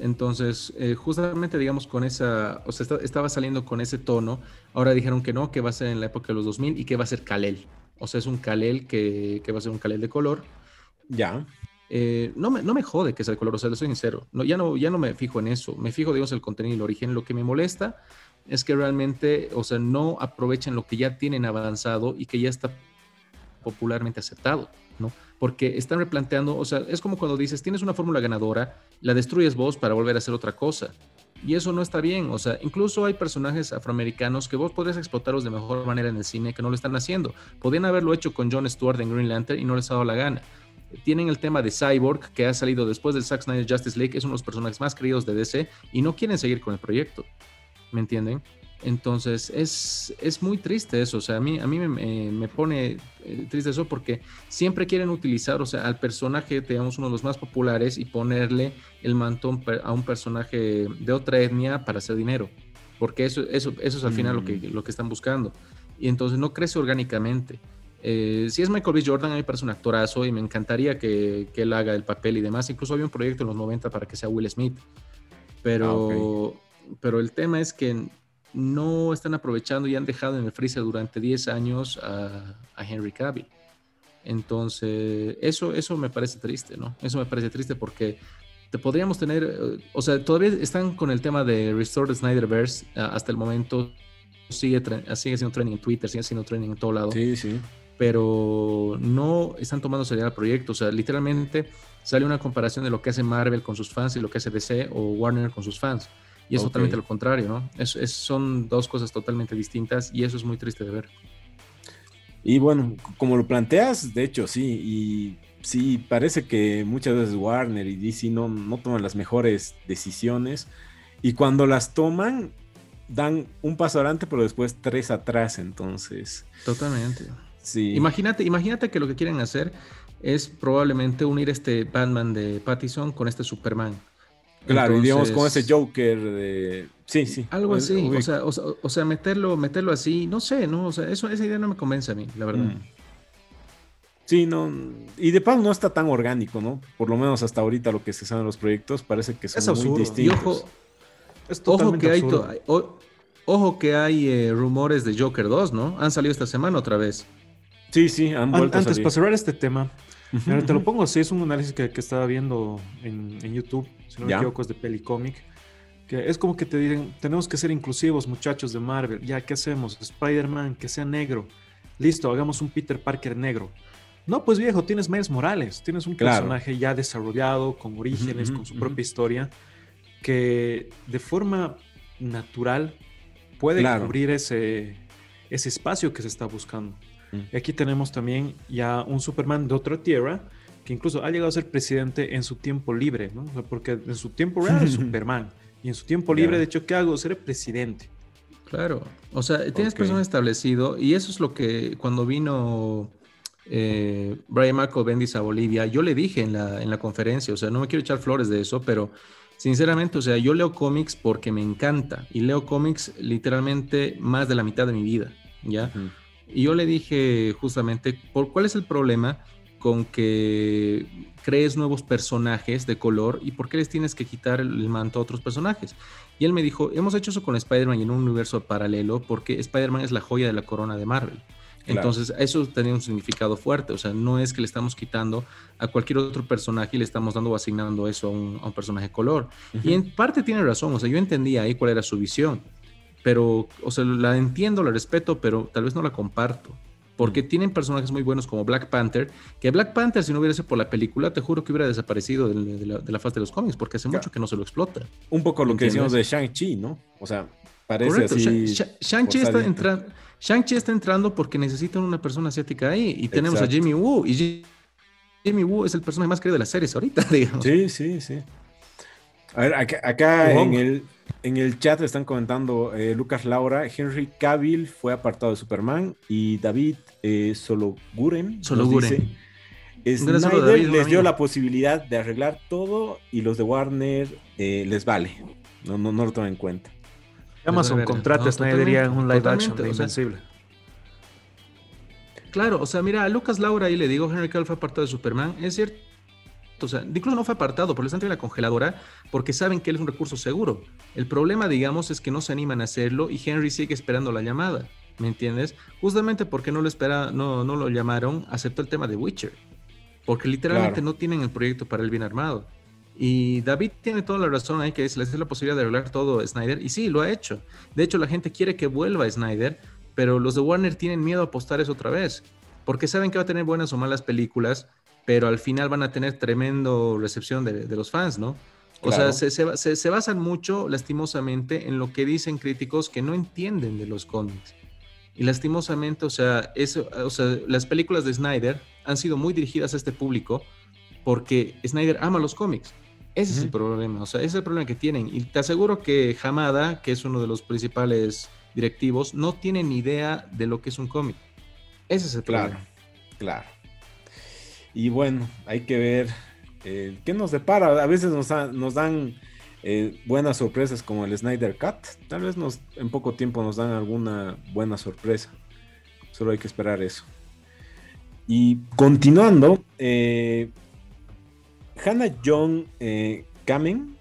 entonces, eh, justamente, digamos, con esa, o sea, estaba saliendo con ese tono. Ahora dijeron que no, que va a ser en la época de los 2000 y que va a ser Kalel. O sea, es un Kalel que, que va a ser un Kalel de color. Ya. Eh, no, me, no me jode que sea de color, o sea, le soy sincero. No, ya, no, ya no me fijo en eso. Me fijo, digamos, el contenido y el origen. Lo que me molesta es que realmente, o sea, no aprovechan lo que ya tienen avanzado y que ya está popularmente aceptado, ¿no? Porque están replanteando, o sea, es como cuando dices, tienes una fórmula ganadora, la destruyes vos para volver a hacer otra cosa. Y eso no está bien, o sea, incluso hay personajes afroamericanos que vos podrías explotarlos de mejor manera en el cine que no lo están haciendo. Podrían haberlo hecho con John Stewart en Green Lantern y no les ha dado la gana. Tienen el tema de Cyborg, que ha salido después del Zack Snyder Justice League, es uno de los personajes más queridos de DC y no quieren seguir con el proyecto. ¿Me entienden? Entonces es, es muy triste eso, o sea, a mí, a mí me, me, pone eh, triste eso porque siempre quieren utilizar, o sea, al personaje, digamos, uno de los más populares y ponerle el mantón a un personaje de otra etnia para hacer dinero, porque eso, eso, eso es al final lo, que, mm. lo que están buscando. Y entonces no crece orgánicamente. Eh, si es Michael B. Jordan, a mí me parece un actorazo y me encantaría que, que, él haga el papel y demás. Incluso había un proyecto en los 90 para que sea Will Smith. Pero, ah, pero el tema es que no están aprovechando y han dejado en el freezer durante 10 años a, Henry Cavill. Entonces, eso, eso me parece triste, ¿no? Eso me parece triste porque te podríamos tener, eh, o sea, todavía están con el tema de Restore the Snyderverse hasta el momento. Sigue, sigue siendo trending en Twitter, sigue siendo trending en todo lado. Sí, sí. Pero no están tomando seriedad al proyecto. O sea, literalmente sale una comparación de lo que hace Marvel con sus fans y lo que hace DC o Warner con sus fans. Y es totalmente lo contrario, ¿no? Es, son dos cosas totalmente distintas y eso es muy triste de ver. Y bueno, como lo planteas, de hecho, sí, y sí, parece que muchas veces Warner y DC no, no toman las mejores decisiones y cuando las toman, dan un paso adelante, pero después tres atrás, entonces. Totalmente. Sí. Imagínate, imagínate que lo que quieren hacer es probablemente unir este Batman de Pattison con este Superman. Claro, y digamos con ese Joker de... Sí, sí. Algo así, o sea, o, sea, meterlo, meterlo así, no sé, ¿no? O sea, eso, esa idea no me convence a mí, la verdad. Mm. Sí, no, y de paso no está tan orgánico, ¿no? Por lo menos hasta ahorita lo que se sabe en los proyectos parece que son muy distintos. Y ojo, ojo que hay, ojo que hay rumores de Joker 2, ¿no? Han salido esta semana otra vez. Sí, sí, han vuelto Antes, para cerrar este tema, te lo pongo así, es un análisis que, estaba viendo en, YouTube, si no me equivoco, es de Pelicomic. Que es como que te dicen, tenemos que ser inclusivos, muchachos de Marvel. Ya, ¿qué hacemos? Spider-Man, que sea negro. Listo, hagamos un Peter Parker negro. No, pues viejo, tienes Miles Morales, tienes un personaje ya desarrollado, con orígenes, con su propia historia, que de forma natural puede cubrir ese, ese espacio que se está buscando. Y aquí tenemos también ya un Superman de otra tierra que incluso ha llegado a ser presidente en su tiempo libre, ¿no? porque en su tiempo real es Superman. Y en su tiempo libre, de hecho, ¿qué hago? Ser presidente. Claro, o sea, tienes okay. personas establecido y eso es lo que cuando vino eh, Brian Marco Bendis a Bolivia, yo le dije en la, en la conferencia, o sea, no me quiero echar flores de eso, pero sinceramente, o sea, yo leo cómics porque me encanta y leo cómics literalmente más de la mitad de mi vida, ¿ya? Y yo le dije justamente, ¿por cuál es el problema con que crees nuevos personajes de color y por qué les tienes que quitar el manto a otros personajes? Y él me dijo, hemos hecho eso con Spider-Man en un universo paralelo porque Spider-Man es la joya de la corona de Marvel. Entonces, eso tenía un significado fuerte. O sea, no es que le estamos quitando a cualquier otro personaje y le estamos dando o asignando eso a un, personaje de color. Y en parte tiene razón. O sea, yo entendía ahí cuál era su visión pero, o sea, la entiendo, la respeto, pero tal vez no la comparto. porque tienen personajes muy buenos como Black Panther, que Black Panther si no hubiera sido por la película, te juro que hubiera desaparecido de, de la, de la faz de los cómics, porque hace mucho que no se lo explota. Un poco lo que decíamos de Shang-Chi, ¿no? O sea, parece Correcto, así. Shang-Chi está, forzadito. entra- Shang-Chi está entrando porque necesitan una persona asiática ahí, y tenemos Exacto. a Jimmy Woo, y Ji- Jimmy Woo es el personaje más querido de las series ahorita, digamos. Sí, sí, sí. A ver, acá, acá en, el, en el chat están comentando eh, Lucas Laura, Henry Cavill fue apartado de Superman y David eh, Sologuren dice, Snyder David, les dio la posibilidad de arreglar todo y los de Warner eh, les vale. No, no, no lo toman en cuenta. Amazon contrata No, a Snyder ya en un live action de o sea, Invencible. Claro, o sea, mira, a Lucas Laura ahí le digo, Henry Cavill fue apartado de Superman, es cierto. O sea, incluso no fue apartado, pero le están teniendo la congeladora porque saben que él es un recurso seguro. El problema, digamos, es que no se animan a hacerlo y Henry sigue esperando la llamada. ¿Me entiendes? Justamente porque no lo espera, no, no lo llamaron, aceptó el tema de Witcher. Porque literalmente Claro. no tienen el proyecto para el bien armado. Y David tiene toda la razón ahí que es, les da la posibilidad de arreglar todo Snyder. Y sí, lo ha hecho. De hecho, la gente quiere que vuelva Snyder, pero los de Warner tienen miedo a apostar eso otra vez. Porque saben que va a tener buenas o malas películas, pero al final van a tener tremendo recepción de, de los fans, ¿no? O Claro. sea, se, se- basan mucho, lastimosamente, en lo que dicen críticos que no entienden de los cómics. Y lastimosamente, o sea, eso, o sea, las películas de Snyder han sido muy dirigidas a este público porque Snyder ama los cómics. Ese es el problema, o sea, ese es el problema que tienen. Y te aseguro que Hamada, que es uno de los principales directivos, no tiene ni idea de lo que es un cómic. Ese es el Claro, problema. claro. Y bueno, hay que ver eh, qué nos depara. A veces nos, da- nos dan eh, buenas sorpresas como el Snyder Cut. Tal vez en poco tiempo nos dan alguna buena sorpresa. Solo hay que esperar eso. Y continuando, eh, Hannah John eh, Kamen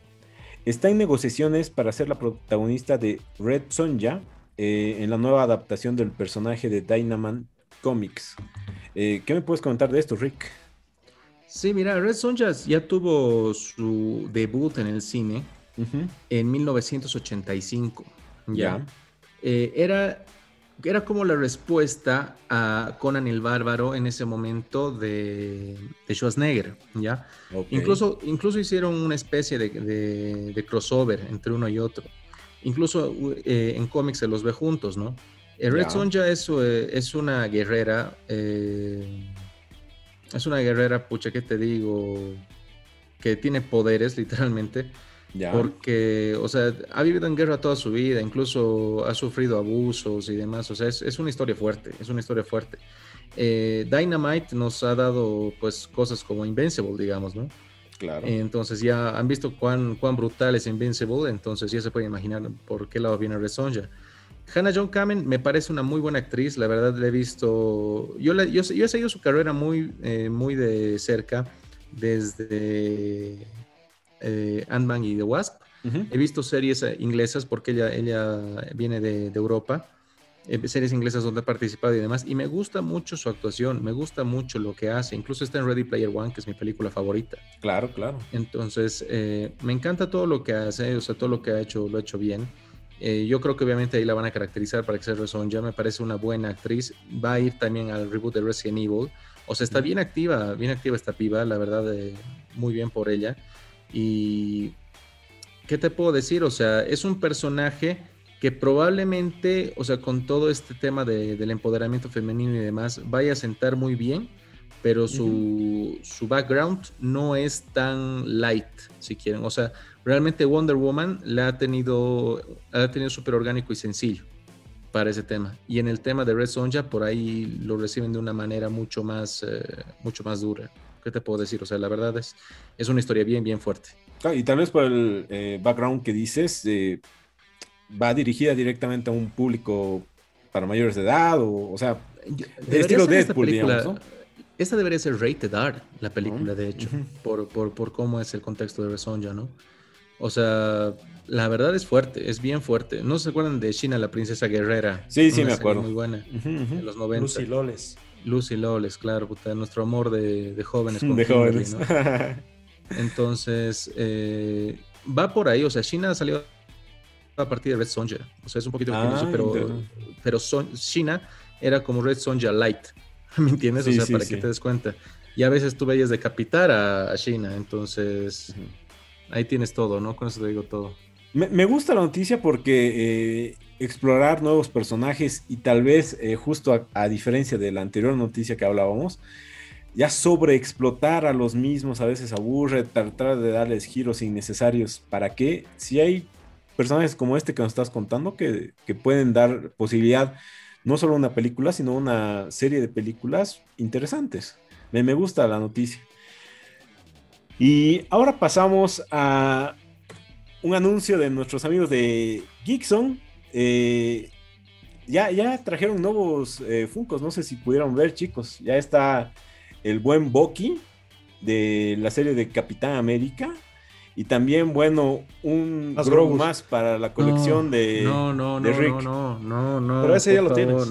está en negociaciones para ser la protagonista de Red Sonja en la nueva adaptación del personaje de Dynaman Comics. Eh, ¿Qué me puedes comentar de esto, Rick? Sí, mira, Red Sonja ya tuvo su debut en el cine en 1985. Ya. Eh, era, era como la respuesta a Conan el Bárbaro en ese momento de, de Schwarzenegger, ¿ya? Incluso, incluso hicieron una especie de, de- de crossover entre uno y otro. Incluso eh, en cómics se los ve juntos, ¿no? Red. Sonja es, eh, es una guerrera, eh, es una guerrera, pucha, ¿qué te digo? Que tiene poderes, literalmente. Ya. Porque, o sea, ha vivido en guerra toda su vida, incluso ha sufrido abusos y demás. O sea, es, es una historia fuerte, es una historia fuerte. Eh, Dynamite nos ha dado, pues, cosas como Invincible, digamos, ¿no? Claro. Entonces ya han visto cuán, cuán brutal es Invincible, entonces ya se puede imaginar por qué lado viene Red Sonja. Hannah John Kamen me parece una muy buena actriz, la verdad la he visto, yo, la- yo, yo he seguido su carrera muy, eh, muy de cerca desde eh, Ant-Man y The Wasp. He visto series eh, inglesas porque ella, ella viene de, de Europa, eh, series inglesas donde ha participado y demás, y me gusta mucho su actuación, me gusta mucho lo que hace, incluso está en Ready Player One, que es mi película favorita. Claro, claro. Entonces, eh, me encanta todo lo que hace, o sea, todo lo que ha hecho, lo ha hecho bien. Eh, yo creo que obviamente ahí la van a caracterizar para que sea. Ya me parece una buena actriz. Va a ir también al reboot de Resident Evil. O sea, está bien activa, bien activa esta piba, la verdad, eh, muy bien por ella. Y, ¿qué te puedo decir? O sea, es un personaje que probablemente, o sea, con todo este tema de- del empoderamiento femenino y demás, vaya a sentar muy bien, pero su, su background no es tan light, si quieren. O sea, realmente Wonder Woman la ha tenido, ha tenido súper orgánico y sencillo para ese tema. Y en el tema de Red Sonja, por ahí lo reciben de una manera mucho más, eh, mucho más dura. ¿Qué te puedo decir? O sea, la verdad es, es una historia bien, bien fuerte. Claro, Y tal vez por el eh, background que dices, eh, va dirigida directamente a un público para mayores de edad, o, o sea, Debería estilo Deadpool, película- digamos, Esta debería ser rated R, la película, de hecho, por, por, por cómo es el contexto de Red Sonja, ¿no? O sea, la verdad es fuerte, es bien fuerte. ¿No se acuerdan de China, la princesa guerrera? Sí, sí, Una me acuerdo. Muy buena, de los 90. Lucy Loles. Lucy Lawless, claro, puta, nuestro amor de, de jóvenes. con de Kimberly, jóvenes. ¿no? Entonces, eh, va por ahí, o sea, China salió a partir de Red Sonja, o sea, es un poquito Ah, pero, pero Son- China era como Red Sonja Light. ¿Me entiendes? o sea, para que te des cuenta. Y a veces tú veías decapitar a, a Sheena, entonces ahí tienes todo, ¿no? Con eso te digo todo. Me, gusta la noticia porque eh, explorar nuevos personajes y tal vez, eh, justo a, diferencia de la anterior noticia que hablábamos, ya sobreexplotar a los mismos a veces aburre, tratar de darles giros innecesarios. ¿Para qué? Si hay personajes como este que nos estás contando que, pueden dar posibilidad no solo una película, sino una serie de películas interesantes. Me, me gusta la noticia. Y ahora pasamos a un anuncio de nuestros amigos de Geekson. Eh, ya, ya trajeron nuevos eh, Funcos, no sé si pudieron ver, chicos. Ya está el buen Bucky de la serie de Capitán América. Y también, bueno, un Grogu más para la colección de, no, no, no, No, no, no, no. Pero ese ya lo tienes.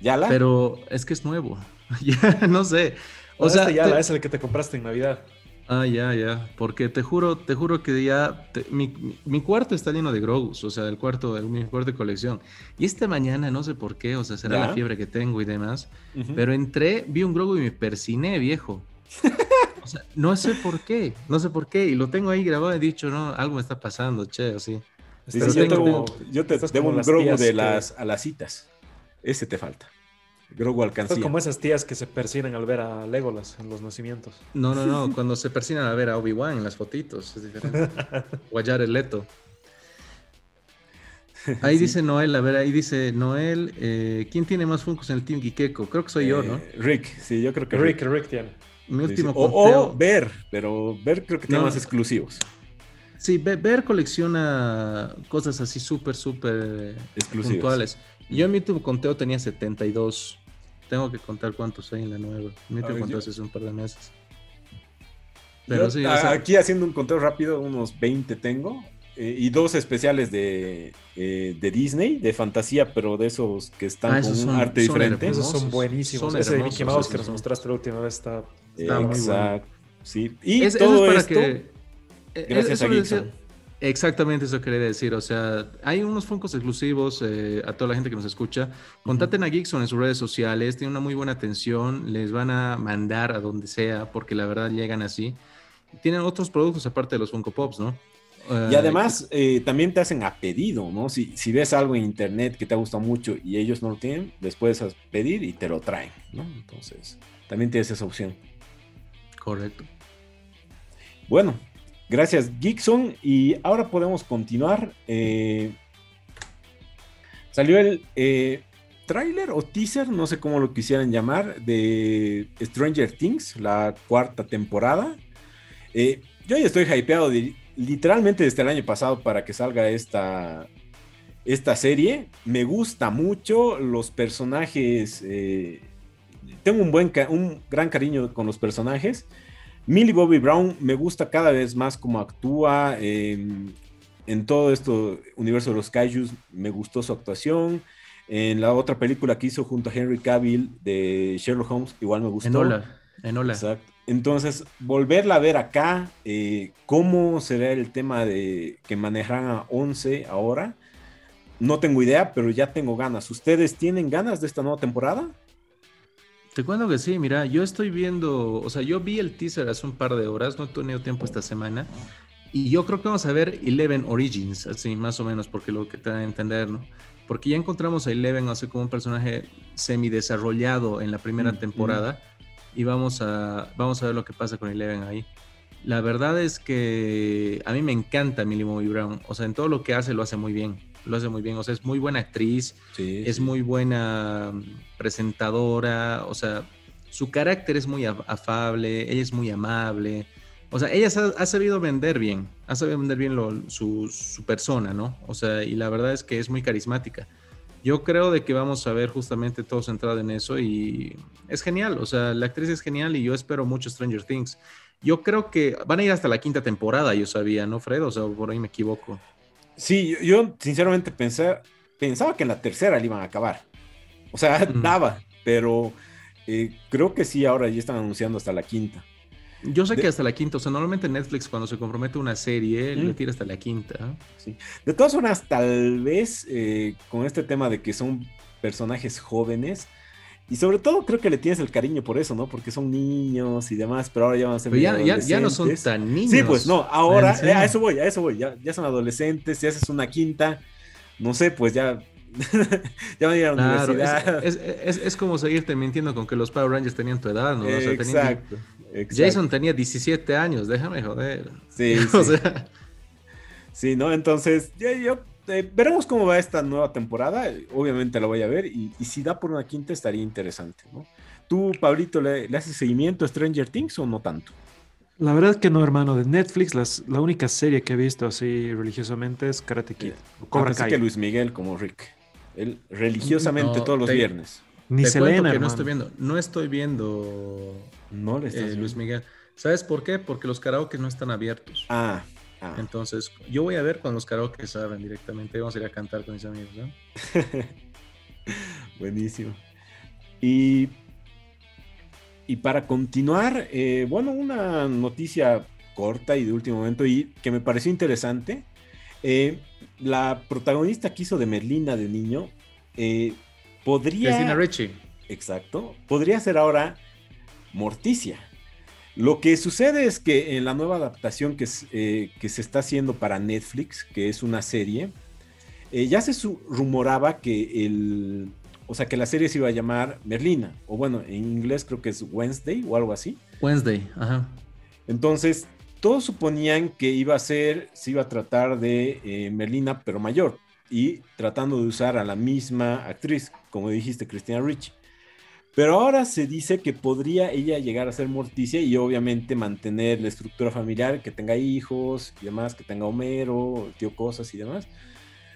¿Ya la? Pero es que es nuevo. ya, no sé. O sea, este ya la es el que te compraste en Navidad. Ah, ya, ya. Porque te juro, te juro que ya. mi, cuarto está lleno de Grogus, o sea, el cuarto, de mi cuarto de colección. Y esta mañana, no sé por qué, o sea, será la fiebre que tengo y demás. Pero entré, vi un Grogu y me persiné, viejo. o sea, no sé por qué, no sé por qué. Y lo tengo ahí grabado y he dicho, no, algo me está pasando, che, así. Sí, yo, te debo un Grogu de las alacitas. Ese te falta. Grogu alcancía. como esas tías que se persiguen al ver a Legolas en los nacimientos. No, no, no. cuando se persiguen a ver a Obi-Wan en las fotitos. Es diferente. Guayar el Leto. Ahí dice Noel, a ver, ahí dice Noel, eh, ¿quién tiene más Funkos en el Team Gikeko? Creo que soy yo, ¿no? Eh, Rick, sí, yo creo que Rick. Rick, tiene. Mi último O, Ver, pero Ver creo que tiene más exclusivos. Sí, Ver colecciona cosas así súper, súper exclusivas. puntuales. Yo en mi último conteo tenía 72. Tengo que contar cuántos hay en la nueva. Mi último conteo hace un par de meses. Pero sí, aquí haciendo un conteo rápido, unos 20 tengo. Eh, y dos especiales de, eh, de, Disney, de fantasía, pero de esos que están ah, con un arte diferente. Esos son buenísimos. Ese de Mickey Mouse que nos mostraste la última vez está, está muy bueno. Sí. Y todo esto, que, eh, gracias a Gibson. Exactamente eso quería decir. O sea, hay unos Funkos exclusivos eh, a toda la gente que nos escucha. Contaten a Geekson en sus redes sociales, tienen una muy buena atención, les van a mandar a donde sea, porque la verdad llegan así. Tienen otros productos aparte de los Funko Pops, ¿no? y además eh, también te hacen a pedido, ¿no? Si, si, ves algo en internet que te ha gustado mucho y ellos no lo tienen, les puedes pedir y te lo traen, ¿no? Entonces, también tienes esa opción. Correcto. Bueno, Gracias, Gixon. Y ahora podemos continuar. Eh, salió el eh, tráiler o teaser, no sé cómo lo quisieran llamar, de Stranger Things, la cuarta temporada. Eh, yo ya estoy hypeado literalmente desde el año pasado para que salga esta, esta serie. Me gusta mucho los personajes. Tengo un, buen, un gran cariño con los personajes. Millie Bobby Brown me gusta cada vez más cómo actúa en, todo este universo de los kaijus. Me gustó su actuación. En la otra película que hizo junto a Henry Cavill de Sherlock Holmes, igual me gustó. En Hola. Exacto. Entonces, volverla a ver acá, eh, cómo será el tema de que manejarán a 11 ahora. No tengo idea, pero ya tengo ganas. ¿Ustedes tienen ganas de esta nueva temporada? Te cuento que sí, mira, yo estoy viendo, o sea, yo vi el teaser hace un par de horas, no he tenido tiempo esta semana, y yo creo que vamos a ver Eleven Origins, así más o menos, porque lo que te da a entender, ¿no? Porque ya encontramos a Eleven, así como un personaje semi-desarrollado en la primera mm, temporada, y vamos a, vamos a ver lo que pasa con Eleven ahí. La verdad es que a mí me encanta Millie Bobby Brown, o sea, en todo lo que hace lo hace muy bien lo hace muy bien. O sea, es muy buena actriz, es muy buena presentadora, o sea, su carácter es muy afable, ella es muy amable. O sea, ella ha, sabido vender bien, ha sabido vender bien su, persona, ¿no? O sea, y la verdad es que es muy carismática. Yo creo de que vamos a ver justamente todo centrado en eso y es genial, o sea, la actriz es genial y yo espero mucho Stranger Things. Yo creo que van a ir hasta la quinta temporada, yo sabía, ¿no, Fred? O sea, por ahí me equivoco. Sí, yo, sinceramente pensé, pensaba que en la tercera le iban a acabar. O sea, daba, pero eh, creo que sí, ahora ya están anunciando hasta la quinta. Yo sé De- que hasta la quinta, o sea, normalmente Netflix cuando se compromete a una serie, Mm. le tira hasta la quinta. De todas formas, tal vez eh, con este tema de que son personajes jóvenes, y sobre todo creo que le tienes el cariño por eso, ¿no? Porque son niños y demás, pero ahora ya van a ser Pero ya, ya, ya no son tan niños. Sí, pues no, ahora, eh, a eso voy, a eso voy, ya, ya son adolescentes, si haces una quinta, no sé, pues ya, ya van a ir a la Claro, universidad. es, es- es- es como seguirte mintiendo con que los Power Rangers tenían tu edad, ¿no? O sea, tenían- exacto, exacto. Jason tenía 17 años, déjame joder. Sí, o sí. sea, Sí, ¿no? Entonces, yo, yo, eh, veremos cómo va esta nueva temporada. Obviamente la voy a ver. Y, y si da por una quinta, estaría interesante, ¿no? ¿Tú, Pablito, le, le haces seguimiento a Stranger Things o no tanto? La verdad que no, hermano. De Netflix, las- la única serie que he visto así religiosamente es Karate Kid. Eh, Cobra Pensé Kai. que Luis Miguel como Rick. Él religiosamente No, todos los te- viernes. Ni te Selena, que hermano. no estoy viendo, no estoy viendo No le estás eh, viendo? Luis Miguel. ¿Sabes por qué? Porque los karaoke no están abiertos. Ah, ah. Entonces, yo voy a ver cuando los karaoke se abren directamente. Vamos a ir a cantar con mis amigos, ¿no? Buenísimo. Y, y para continuar, eh, bueno, una noticia corta y de último momento y que me pareció interesante. eh, la protagonista que hizo de Merlina de niño eh, podría... Christina Ricci. Exacto. Podría ser ahora Morticia. Lo que sucede es que en la nueva adaptación que, es, eh, que se está haciendo para Netflix, que es una serie, eh, ya se rumoraba que el, o sea, que la serie se iba a llamar Merlina, o bueno, en inglés creo que es Wednesday o algo así. Wednesday, ajá. Entonces, todos suponían que iba a ser, se iba a tratar de eh, Merlina, pero mayor, y tratando de usar a la misma actriz, como dijiste, Christina Ricci. Pero ahora se dice que podría ella llegar a ser Morticia y obviamente mantener la estructura familiar, que tenga hijos y demás, que tenga Homero, tío Cosas y demás.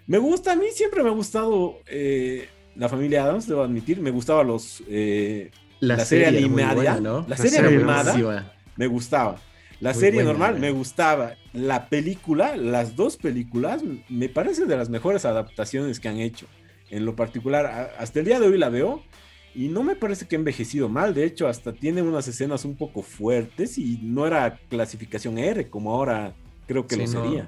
Me gusta, a mí siempre me ha gustado eh, la familia Adams, debo admitir, me gustaba los... eh, La serie animada, buena, ¿no? la serie animada, buenísima. me gustaba. La Muy serie buena, normal güey. me gustaba. La película, las dos películas, me parecen de las mejores adaptaciones que han hecho. En lo particular, hasta el día de hoy la veo y no me parece que ha envejecido mal. De hecho, hasta tiene unas escenas un poco fuertes y no era clasificación R como ahora creo que Sí, lo sería.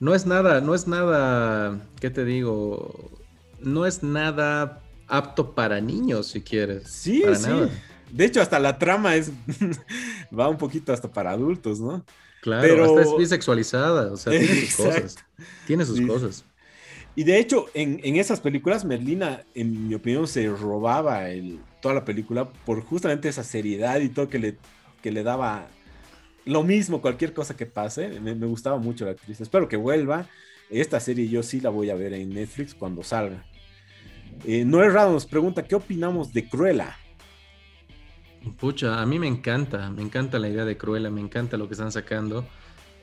No es nada, no es nada, ¿qué te digo? No es nada apto para niños, si quieres. Sí, para sí. nada. De hecho, hasta la trama es va un poquito hasta para adultos, ¿no? Claro, Pero- hasta es bisexualizada, o sea, tiene sus cosas. Tiene sus Sí. cosas. Y de hecho, en, en esas películas, Merlina, en mi opinión, se robaba toda la película por justamente esa seriedad y todo que le, que le daba lo mismo, cualquier cosa que pase. Me, gustaba mucho la actriz. Espero que vuelva. Esta serie yo sí la voy a ver en Netflix cuando salga. Eh, Noé Rado nos pregunta, ¿qué opinamos de Cruella? Pucha, a mí me encanta, me encanta la idea de Cruella, me encanta lo que están sacando.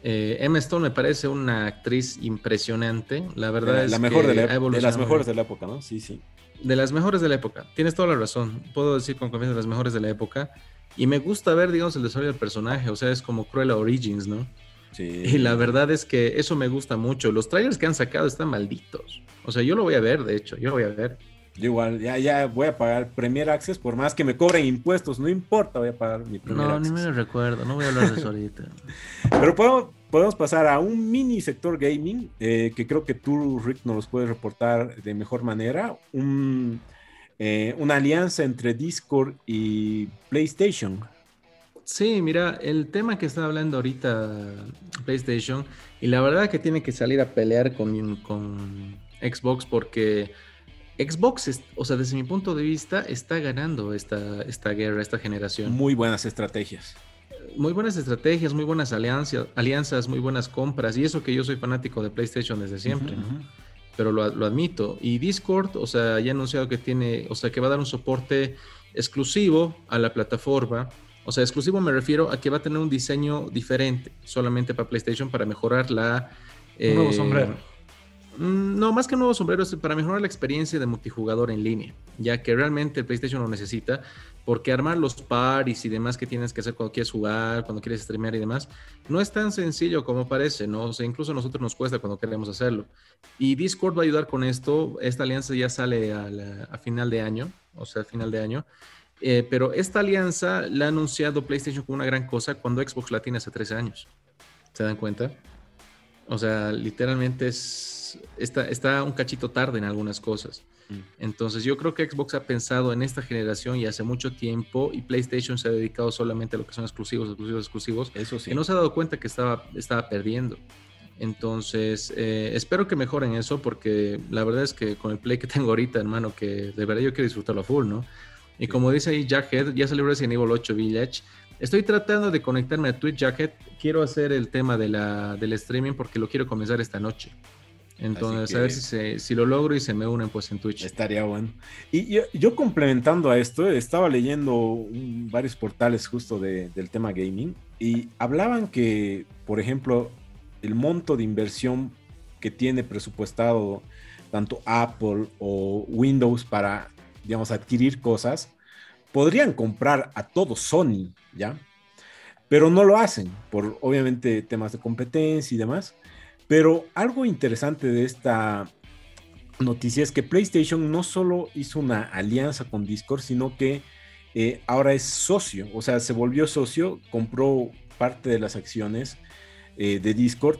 Eh, Emma Stone me parece una actriz impresionante. La verdad la, es la mejor que de, la, de las mejores de la época, ¿no? Sí, sí. de las mejores de la época. Tienes toda la razón. Puedo decir con confianza de las mejores de la época. Y me gusta ver, digamos, el desarrollo del personaje. O sea, es como Cruella Origins, ¿no? sí. Y la verdad es que eso me gusta mucho. Los trailers que han sacado están malditos. O sea, yo lo voy a ver, de hecho, yo lo voy a ver. Yo igual, ya, ya voy a pagar Premier Access, por más que me cobren impuestos, no importa, voy a pagar mi Premier No, Access. ni me lo recuerdo, no voy a hablar de eso ahorita. Pero podemos, podemos pasar a un mini sector gaming eh, que creo que tú, Rick, nos los puedes reportar de mejor manera. Un, eh, una alianza entre Discord y PlayStation. Sí, mira, el tema que está hablando ahorita PlayStation, y la verdad que tiene que salir a pelear con, con Xbox porque Xbox, o sea, desde mi punto de vista, está ganando esta, esta guerra, esta generación. Muy buenas estrategias. Muy buenas estrategias, muy buenas alianzas, alianzas, muy buenas compras, y eso que yo soy fanático de PlayStation desde siempre, ¿no? pero lo, lo admito. Y Discord, o sea, ya ha anunciado que tiene, o sea, que va a dar un soporte exclusivo a la plataforma. O sea, exclusivo me refiero a que va a tener un diseño diferente solamente para PlayStation para mejorar la... Un nuevo eh, sombrero. Mm, No, más que un nuevo sombrero, es para mejorar la experiencia de multijugador en línea, ya que realmente el PlayStation lo necesita, porque armar los paris y demás que tienes que hacer cuando quieres jugar, cuando quieres streamear y demás, no es tan sencillo como parece, ¿no? O sea, incluso a nosotros nos cuesta cuando queremos hacerlo. Y Discord va a ayudar con esto. Esta alianza ya sale a final de año, o sea, a final de año. Eh, pero esta alianza la ha anunciado PlayStation como una gran cosa cuando Xbox la tiene hace 13 años. ¿Se dan cuenta? O sea, literalmente es, está, está un cachito tarde en algunas cosas. Mm. Entonces yo creo que Xbox ha pensado en esta generación y hace mucho tiempo y PlayStation se ha dedicado solamente a lo que son exclusivos, exclusivos, exclusivos. Eso sí. Que no se ha dado cuenta que estaba, estaba perdiendo. Entonces, eh, espero que mejoren eso porque la verdad es que con el play que tengo ahorita, hermano, que de verdad yo quiero disfrutarlo a full, ¿no? Y como dice ahí Jackhead, ya salió Resident Evil 8 Village. Estoy tratando de conectarme a Twitch Jackhead. Quiero hacer el tema de la, del streaming porque lo quiero comenzar esta noche. Entonces, a ver si, se- si lo logro y se me unen pues en Twitch. Estaría bueno. Y yo, yo complementando a esto, estaba leyendo un- varios portales justo de- del tema gaming y hablaban que, por ejemplo, el monto de inversión que tiene presupuestado tanto Apple o Windows para, digamos, adquirir cosas, podrían comprar a todo Sony, ¿ya? Pero no lo hacen por, obviamente, temas de competencia y demás. Pero algo interesante de esta noticia es que PlayStation no solo hizo una alianza con Discord, sino que eh, ahora es socio, o sea, se volvió socio, compró parte de las acciones eh, de Discord.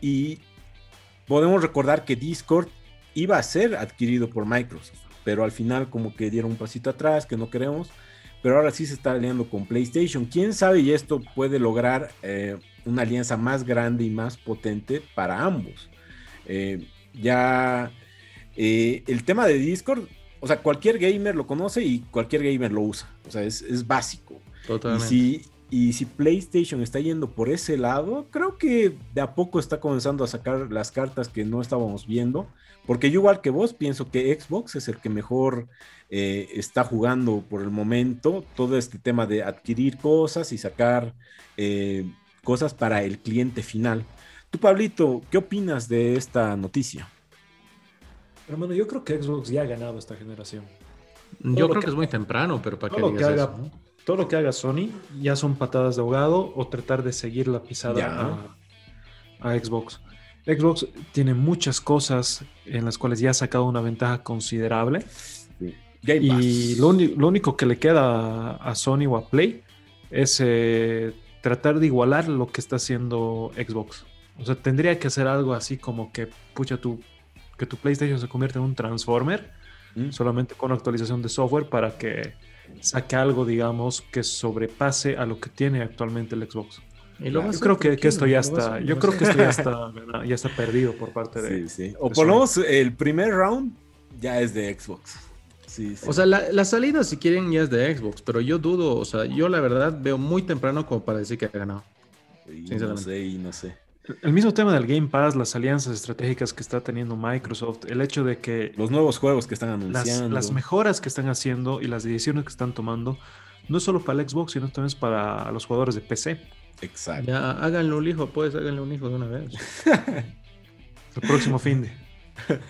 Y podemos recordar que Discord iba a ser adquirido por Microsoft, pero al final como que dieron un pasito atrás, que no queremos, pero ahora sí se está aliando con PlayStation. ¿Quién sabe y esto puede lograr eh, una alianza más grande y más potente para ambos? Eh, ya eh, el tema de Discord, o sea, cualquier gamer lo conoce y cualquier gamer lo usa, o sea, es, es básico. Y Totalmente. si, y si PlayStation está yendo por ese lado, creo que de a poco está comenzando a sacar las cartas que no estábamos viendo. Porque yo igual que vos pienso que Xbox es el que mejor eh, está jugando por el momento todo este tema de adquirir cosas y sacar eh, cosas para el cliente final. Tú, Pablito, ¿qué opinas de esta noticia? Hermano, yo creo que Xbox ya ha ganado esta generación. Yo todo creo que- que es muy temprano, pero para todo que lo que digas haga- eso, ¿no? Todo lo que haga Sony ya son patadas de ahogado o tratar de seguir la pisada a, a Xbox. Xbox tiene muchas cosas en las cuales ya ha sacado una ventaja considerable Game y lo, lo único que le queda a, a Sony o a Play es eh, tratar de igualar lo que está haciendo Xbox. O sea, tendría que hacer algo así como que, pucha, tu, que tu PlayStation se convierta en un Transformer Mm. solamente con actualización de software para que saque algo, digamos, que sobrepase a lo que tiene actualmente el Xbox. Yo creo que, que esto ya está, yo creo que esto ya está, ya está perdido por parte de... Sí, sí. O por Sony. lo menos el primer round ya es de Xbox. Sí, sí. O sea, la, la salida, si quieren, ya es de Xbox, pero yo dudo, o sea, yo la verdad veo muy temprano como para decir que ha ganado. Y no sé, y no sé. El mismo tema del Game Pass, las alianzas estratégicas que está teniendo Microsoft, el hecho de que Los nuevos juegos que están las, anunciando. las mejoras que están haciendo y las decisiones que están tomando, no solo para el Xbox, sino también es para los jugadores de PC. Exacto. Ya, háganle un hijo, pues, háganle un hijo de una vez. El próximo fin de...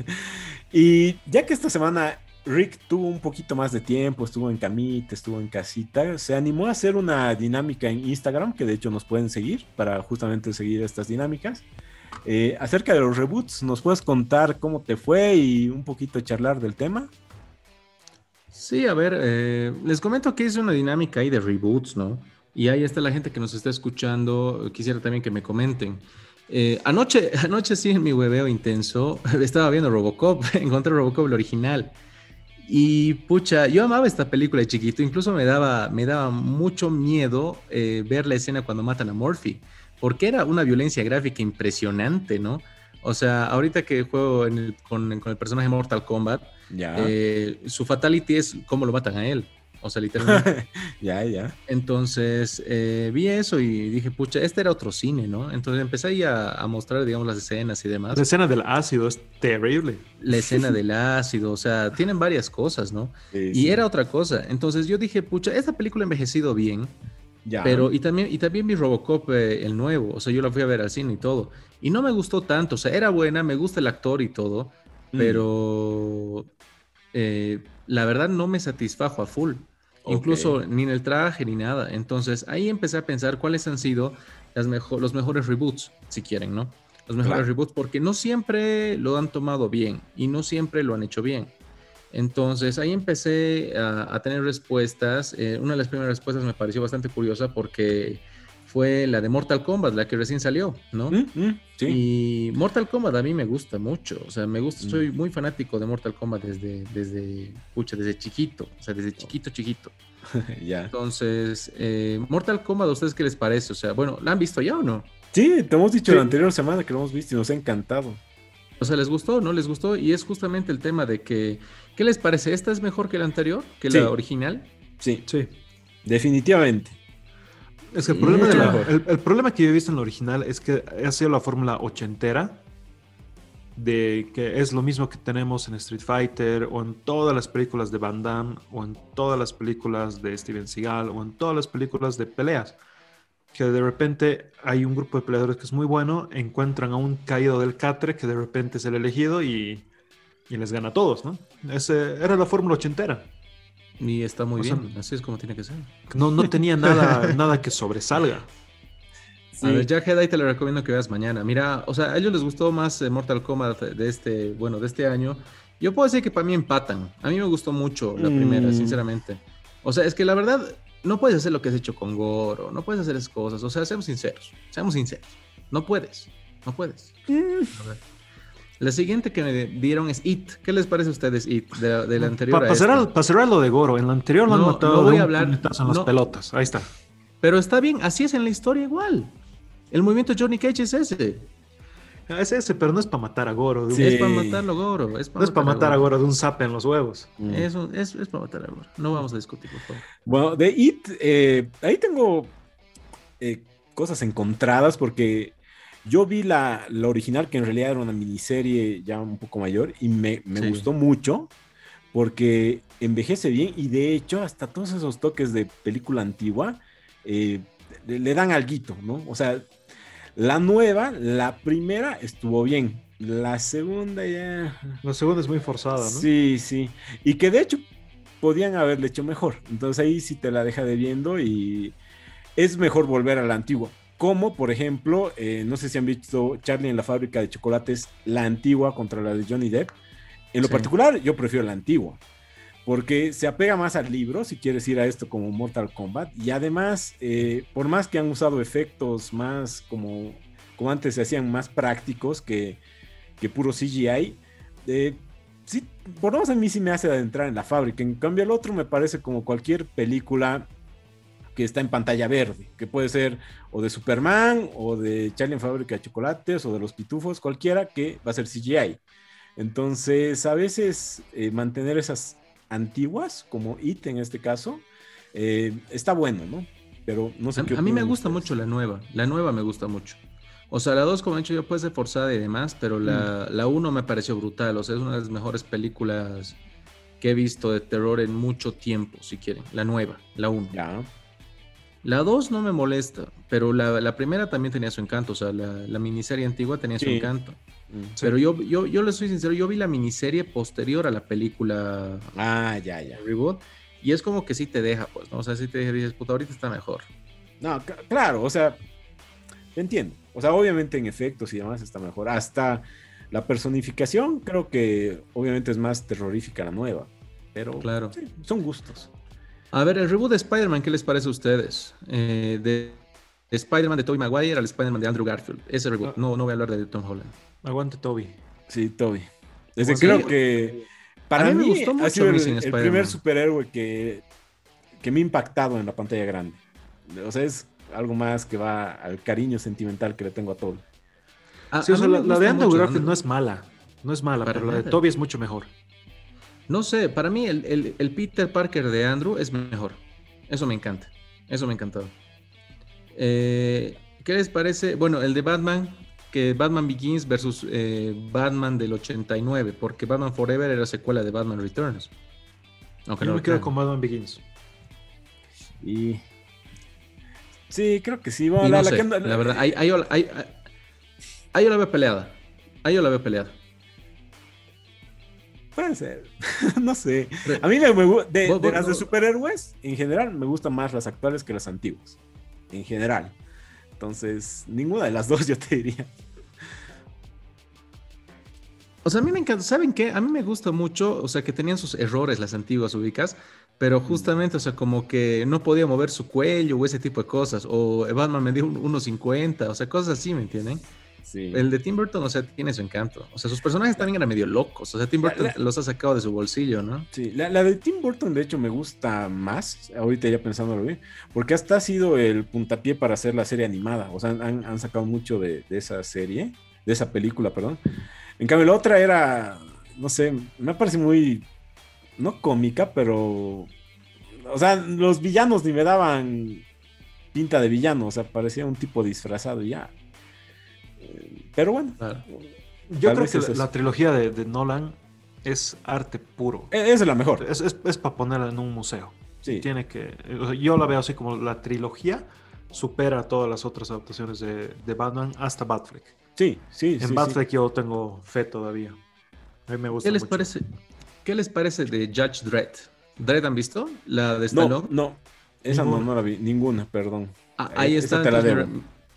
Y ya que esta semana Rick tuvo un poquito más de tiempo, estuvo en camita, estuvo en casita, se animó a hacer una dinámica en Instagram, que de hecho nos pueden seguir para justamente seguir estas dinámicas. Eh, acerca de los reboots, ¿nos puedes contar cómo te fue y un poquito charlar del tema? Sí, a ver, eh, les comento que hice una dinámica ahí de reboots, ¿no? Y ahí está la gente que nos está escuchando. Quisiera también que me comenten. Eh, anoche, anoche sí, en mi hueveo intenso, estaba viendo Robocop, encontré Robocop el original. Y pucha, yo amaba esta película de chiquito, incluso me daba, me daba mucho miedo eh, ver la escena cuando matan a Murphy, porque era una violencia gráfica impresionante, ¿no? O sea, ahorita que juego en el- con, con el personaje Mortal Kombat, Ya, eh, su fatality es cómo lo matan a él. O sea, literalmente. ya, ya. Entonces eh, vi eso y dije, pucha, este era otro cine, ¿no? Entonces empecé ahí a, a mostrar, digamos, las escenas y demás. La escena del ácido es terrible. La escena del ácido, o sea, tienen varias cosas, ¿no? Sí, Y sí. era otra cosa. Entonces yo dije, pucha, esta película ha envejecido bien, Ya. pero y también, y también vi Robocop, eh, el nuevo, o sea, yo la fui a ver al cine y todo. Y no me gustó tanto, o sea, era buena, me gusta el actor y todo, Mm. pero eh, la verdad no me satisfajo a full. Incluso ni en el traje ni nada. Entonces ahí empecé a pensar cuáles han sido las mejo- los mejores reboots, si quieren, ¿no? Los mejores Claro. reboots, porque no siempre lo han tomado bien y no siempre lo han hecho bien. Entonces ahí empecé a, tener respuestas. Eh, una de las primeras respuestas me pareció bastante curiosa porque fue la de Mortal Kombat, la que recién salió, ¿no? Mm, mm, sí. Y Mortal Kombat a mí me gusta mucho, o sea, me gusta, mm. soy muy fanático de Mortal Kombat desde, desde, pucha, desde chiquito, o sea, desde chiquito, chiquito. ya. Entonces, eh, Mortal Kombat, ¿a ustedes qué les parece? O sea, bueno, ¿la han visto ya o no? Sí, te hemos dicho la anterior semana que lo hemos visto y nos ha encantado. O sea, ¿les gustó? ¿No les gustó? Y es justamente el tema de que, ¿qué les parece? ¿Esta es mejor que la anterior? ¿Que la original? Sí, sí, definitivamente. Es que el problema, el, problema que yo he visto en la original es que ha sido la fórmula ochentera de que es lo mismo que tenemos en Street Fighter o en todas las películas de Van Damme o en todas las películas de Steven Seagal o en todas las películas de peleas. Que de repente hay un grupo de peleadores que es muy bueno, encuentran a un caído del catre que de repente es el elegido y, y les gana a todos, ¿no? Ese, era la fórmula ochentera. Y está muy bien, así es como tiene que ser. No, no tenía nada, nada que sobresalga. A ver, ya Jedi te lo recomiendo que veas mañana. Mira, o sea, a ellos les gustó más eh, Mortal Kombat de este, bueno, de este año. Yo puedo decir que para mí empatan. A mí me gustó mucho la primera, mm. sinceramente. O sea, es que la verdad, no puedes hacer lo que has hecho con Goro, no puedes hacer esas cosas. O sea, seamos sinceros, seamos sinceros. No puedes, no puedes. Mm. A ver. La siguiente que me dieron es It. ¿Qué les parece a ustedes It de, la anterior? Para cerrar, lo de Goro, en la anterior lo han matado voy a hablar, en las pelotas. Ahí está. Pero está bien, así es en la historia igual. El movimiento Johnny Cage es ese. Es ese, pero no es para matar a Goro. Es para matarlo a Goro. no es para matar a Goro de un zap en los huevos. Mm. Es, es, para matar a Goro. No vamos a discutir, por favor. Bueno, de It, eh, ahí tengo eh, cosas encontradas porque yo vi la, original, que en realidad era una miniserie ya un poco mayor, y me, gustó mucho porque envejece bien y de hecho hasta todos esos toques de película antigua eh, le, dan alguito, ¿no? O sea, la nueva, la primera estuvo bien, la segunda ya... La segunda es muy forzada, ¿no? Sí, sí. Y que de hecho podían haberle hecho mejor. Entonces ahí sí te la deja de viendo y es mejor volver a la antigua. Como, por ejemplo, eh, no sé si han visto Charlie en la fábrica de chocolates, la antigua contra la de Johnny Depp. En lo particular, yo prefiero la antigua. Porque se apega más al libro, si quieres ir a esto como Mortal Kombat. Y además, eh, por más que han usado efectos más como, como antes se hacían más prácticos que, que puro CGI, eh, sí, por lo menos a mí sí me hace adentrar en la fábrica. En cambio, el otro me parece como cualquier película que está en pantalla verde, que puede ser o de Superman o de Charlie en Fábrica de Chocolates o de los Pitufos, cualquiera que va a ser CGI. Entonces, a veces eh, mantener esas antiguas, como It en este caso, eh, está bueno, ¿no? Pero no sé a, qué A mí me gusta mucho la nueva, la nueva me gusta mucho. O sea, la 2, como he dicho yo, puede ser forzada y demás, pero la 1 mm. me pareció brutal. O sea, es una de las mejores películas que he visto de terror en mucho tiempo, si quieren. La nueva, la 1. Ya. La 2 no me molesta, pero la, primera también tenía su encanto, o sea, la, miniserie antigua tenía su encanto. Mm, pero yo, yo, yo le soy sincero, yo vi la miniserie posterior a la película. Ah, ya, ya. Reboot. Y es como que sí te deja, pues, ¿no? O sea, sí te dices, puta, ahorita está mejor. No, claro, o sea, entiendo. O sea, obviamente en efectos y demás está mejor. Hasta la personificación creo que obviamente es más terrorífica la nueva. Pero claro. son gustos. A ver, el reboot de Spider-Man, ¿qué les parece a ustedes? Eh, de Spider-Man de Tobey Maguire al Spider-Man de Andrew Garfield. Ese reboot. Ah. No, no voy a hablar de Tom Holland. Aguante Toby. Sí, Toby. Desde creo que para mí, me gustó mucho ha sido el, primer superhéroe que, que me ha impactado en la pantalla grande. O sea, es algo más que va al cariño sentimental que le tengo a Toby. Sí, o sea, la, de Andrew Garfield no es mala. No es mala, pero la de Toby es mucho mejor. No sé, para mí el, Peter Parker de Andrew es mejor. Eso me encanta. Eso me ha encantado. Eh, ¿Qué les parece? Bueno, el de Batman, que Batman Begins versus eh, Batman del 89, porque Batman Forever era secuela de Batman Returns. Aunque no me quedo con Batman Begins. Y... Sí, creo que sí. la, verdad, ahí, ahí, ahí, ahí yo la veo peleada. Ahí yo la veo peleada. Puede ser. no sé. A mí me, gusta. De, las de superhéroes, en general, me gustan más las actuales que las antiguas. En general. Entonces, ninguna de las dos yo te diría. O sea, a mí me encanta, ¿saben qué? A mí me gusta mucho, o sea, que tenían sus errores las antiguas ubicas, pero justamente, o sea, como que no podía mover su cuello o ese tipo de cosas, o Batman me dio un 1.50, o sea, cosas así, ¿me entienden? Sí. El de Tim Burton, o sea, tiene su encanto. O sea, sus personajes también eran medio locos, o sea, Tim Burton La- la- los ha sacado de su bolsillo, ¿no? Sí, la, la de Tim Burton de hecho me gusta más, ahorita ya pensándolo bien, porque hasta ha sido el puntapié para hacer la serie animada, o sea, han, han sacado mucho de, de esa serie, de esa película, perdón. En cambio, la otra era, no sé, me parece muy, no cómica, pero, o sea, los villanos ni me daban pinta de villano, o sea, parecía un tipo disfrazado y ya. Eh, Pero bueno, Claro. Yo creo que es la, la trilogía de, de Nolan es arte puro. e- esa es la mejor. Es, es, para ponerla en un museo. Sí. Tiene que, o sea, yo la veo así como la trilogía supera todas las otras adaptaciones de, de Batman hasta Batfleck. Sí, sí, En sí, Batfleck yo tengo fe todavía. A mí me gusta ¿Qué les mucho. parece? ¿Qué les parece de Judge Dredd? ¿Dredd han visto? La de sí. No, Stallone. no, esa no, no la vi, ninguna, perdón. Ah, Eh, ahí esa está. te la debo.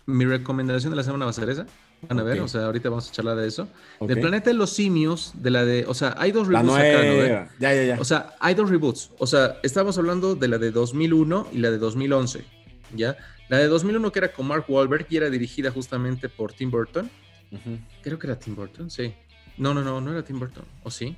Mi, recomendación de la semana va a ser esa. Van a ver, o sea, ahorita vamos a charlar de eso. Ok. Del planeta de los simios, de la de, o sea, hay dos La reboots acá, ¿no? Ya, ya, ya. O sea, hay dos reboots. O sea, estamos hablando de la de 2001 y la de 2011, ¿ya? La de 2001 que era con Mark Wahlberg y era dirigida justamente por Tim Burton. Creo que era Tim Burton, sí. No, no, no, no era Tim Burton. ¿O sí?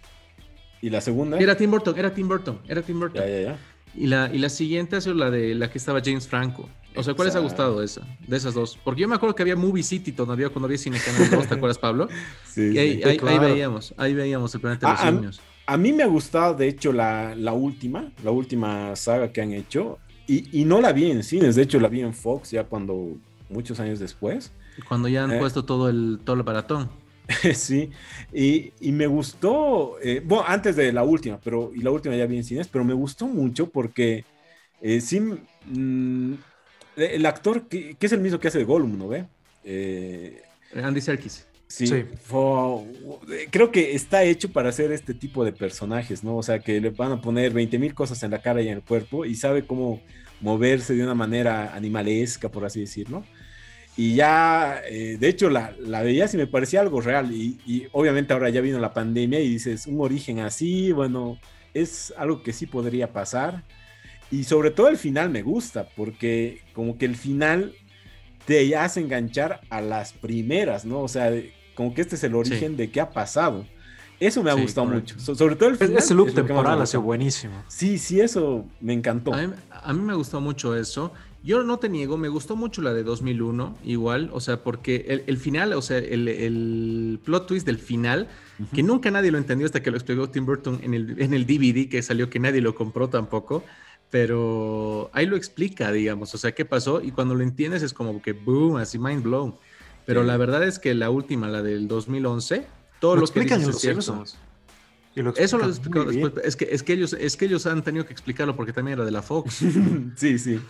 ¿Y la segunda? Era Tim Burton, era Tim Burton, era Tim Burton. Ya, ya, ya. Y la, y la siguiente ha sido la de la que estaba James Franco. O sea, ¿cuál les ha gustado esa? De esas dos. Porque yo me acuerdo que había Movie City todavía cuando había Cine Canal 2, ¿te acuerdas, Pablo? Sí, Y sí. ahí, veíamos, ahí veíamos el planeta de los Ah, simios. A mí me ha gustado, de hecho, la, la última, la última saga que han hecho. Y, y no la vi en cines, de hecho la vi en Fox ya cuando, muchos años después. Cuando ya han eh. puesto todo el, todo el baratón. sí, y, y me gustó, eh, bueno, antes de la última, pero, y la última ya vi en cines, pero me gustó mucho porque eh, sí, mm, el actor, que, que es el mismo que hace de Gollum, ¿no ve? Eh, Andy Serkis. Sí, Sí. fue- creo que está hecho para hacer este tipo de personajes, ¿no? O sea, que le van a poner 20 mil cosas en la cara y en el cuerpo y sabe cómo moverse de una manera animalesca, por así decirlo. Y ya, eh, de hecho, la, la veías y me parecía algo real. Y, y obviamente ahora ya vino la pandemia y dices, un origen así, bueno, es algo que sí podría pasar. Y sobre todo el final me gusta, porque como que el final te hace enganchar a las primeras, ¿no? O sea, como que este es el origen de qué ha pasado. Eso me ha Sí, gustado correcto. mucho. So- sobre todo el final. Ese loop es temporal ha sido buenísimo. Sí, sí, eso me encantó. A mí, a mí me gustó mucho eso. Yo no te niego, me gustó mucho la de 2001, igual, o sea, porque el, el final, o sea, el, el plot twist del final, que nunca nadie lo entendió hasta que lo explicó Tim Burton en el, en el DVD que salió, que nadie lo compró tampoco, pero ahí lo explica, digamos, o sea, qué pasó y cuando lo entiendes es como que boom, así mind blown. Pero Sí. la verdad es que la última, la del 2011, todo Lo lo, que explican en Los. Simpsons. Y lo Eso lo explicó bien. después. Es que, es, que ellos, es que ellos han tenido que explicarlo porque también era de la Fox. sí, sí.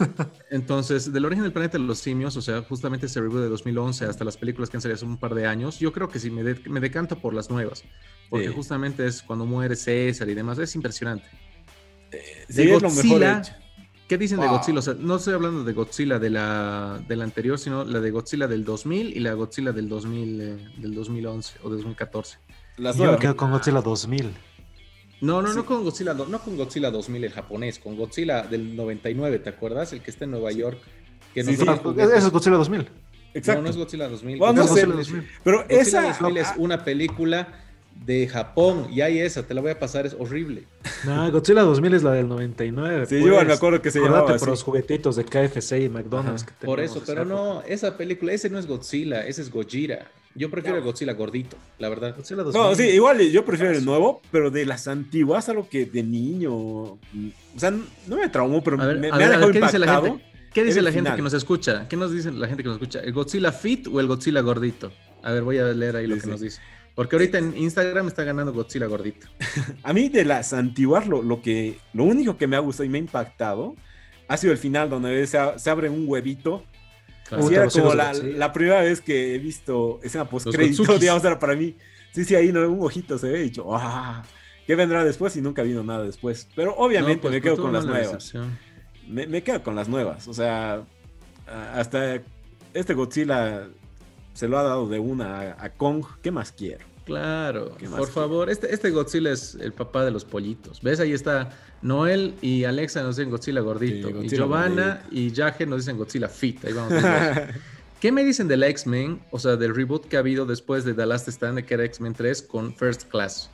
Entonces, del origen del planeta de los simios, o sea, justamente ese reboot de 2011 hasta las películas que han salido hace un par de años, yo creo que sí me, de- me decanto por las nuevas. Porque Sí. justamente es cuando muere César y demás, es impresionante. Sí, De Godzilla. ¿Qué dicen de Wow. Godzilla? O sea, no estoy hablando de Godzilla de la, de la anterior, sino la de Godzilla del 2000 y la Godzilla del, 2000, eh, del 2011 o 2014. Las Yo me quedo con Godzilla 2000. No, no, Sí. no con Godzilla, no, no con Godzilla 2000 el japonés, con Godzilla del 99, ¿te acuerdas? El que está en Nueva York. Que Sí, sí. Ah. Ese es Godzilla 2000. Exacto. No, no es Godzilla 2000. Bueno, no Godzilla sé, 2000. Pero Godzilla esa. 2000 es ah, una película de Japón y hay esa, te la voy a pasar, es horrible. No, Godzilla 2000 es la del 99. Sí, yo igual me acuerdo que se llamaba por así. los juguetitos de KFC y McDonald's. Que Por eso, pero no, esa película, ese no es Godzilla, ese es Gojira. Yo prefiero el Godzilla gordito, la verdad. Godzilla 2000. No, sí, igual yo prefiero el nuevo, pero de las antiguas, algo que de niño. O sea, no me traumó, pero ver, me, me ver, ha ¿qué dice la gente? ¿Qué dice la gente que nos escucha? ¿Qué nos dice la gente que nos escucha? ¿El Godzilla Fit o el Godzilla gordito? A ver, voy a leer ahí lo Sí, que sí. nos dice. Porque ahorita en Instagram está ganando Godzilla gordito. A mí de las antiguas, lo, lo que, lo único que me ha gustado y me ha impactado ha sido el final donde se, a- se abre un huevito. Claro. Era como la, primera vez que he visto escena post-crédito, digamos, era para mí. Sí, sí, ahí no, un ojito se ve y dicho, ¡ah! ¿Qué vendrá después? Y nunca vino nada después. Pero obviamente No, pues, me quedo con las nuevas. Me, me quedo con las nuevas. O sea, hasta este Godzilla se lo ha dado de una a, a Kong. ¿Qué más quiero? Claro, ¿Qué más por favor. Este, este Godzilla es el papá de los pollitos. ¿Ves? Ahí está Noel y Alexa nos dicen Godzilla gordito. Sí, y Giovanna y Yaje nos dicen Godzilla fit. Ahí vamos. ¿Qué me dicen del X-Men? O sea, del reboot que ha habido después de The Last Stand, que era X-Men 3 con First Class.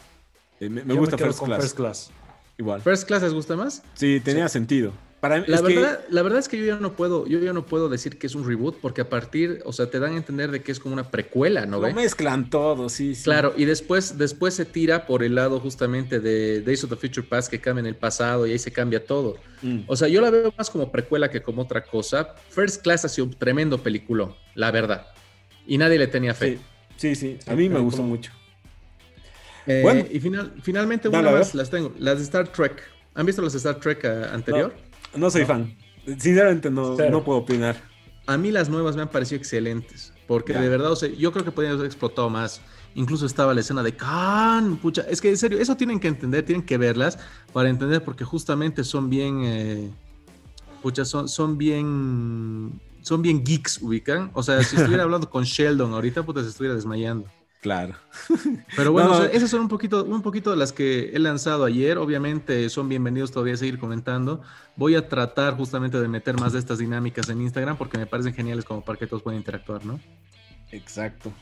Eh, me, me Yo gusta quedo First con Class. First Class. Igual. ¿First Class les gusta más? Sí, tenía sentido. Para mí, La que- verdad, la verdad es que yo ya no puedo, yo ya no puedo decir que es un reboot porque a partir, o sea, te dan a entender de que es como una precuela, ¿no lo ve? mezclan todo, sí, sí. Claro, y después, después se tira por el lado justamente de Days of the Future Past que cambia en el pasado y ahí se cambia todo. Mm. O sea, yo la veo más como precuela que como otra cosa. First Class ha sido un tremendo peliculón, la verdad. Y nadie le tenía fe. Sí, sí, sí. A mí me gustó mucho. Eh, Bueno. y final, finalmente una más las tengo. Las de Star Trek. ¿Han visto las de Star Trek eh, anterior? No soy fan. Sinceramente no, Cero. no puedo opinar. A mí las nuevas me han parecido excelentes, porque Ya. de verdad, o sea, yo creo que podrían haber explotado más. Incluso estaba la escena de Khan, pucha, es que en serio, eso tienen que entender, tienen que verlas para entender, porque justamente son bien, eh, pucha, son, son bien, son bien geeks, ubican. O sea, si estuviera hablando con Sheldon ahorita, puta, se estuviera desmayando. Claro. Pero bueno, No, o sea, no. esas son un poquito, un poquito de las que he lanzado ayer. Obviamente son bienvenidos todavía a seguir comentando. Voy a tratar justamente de meter más de estas dinámicas en Instagram porque me parecen geniales como para que todos puedan interactuar, ¿no? Exacto.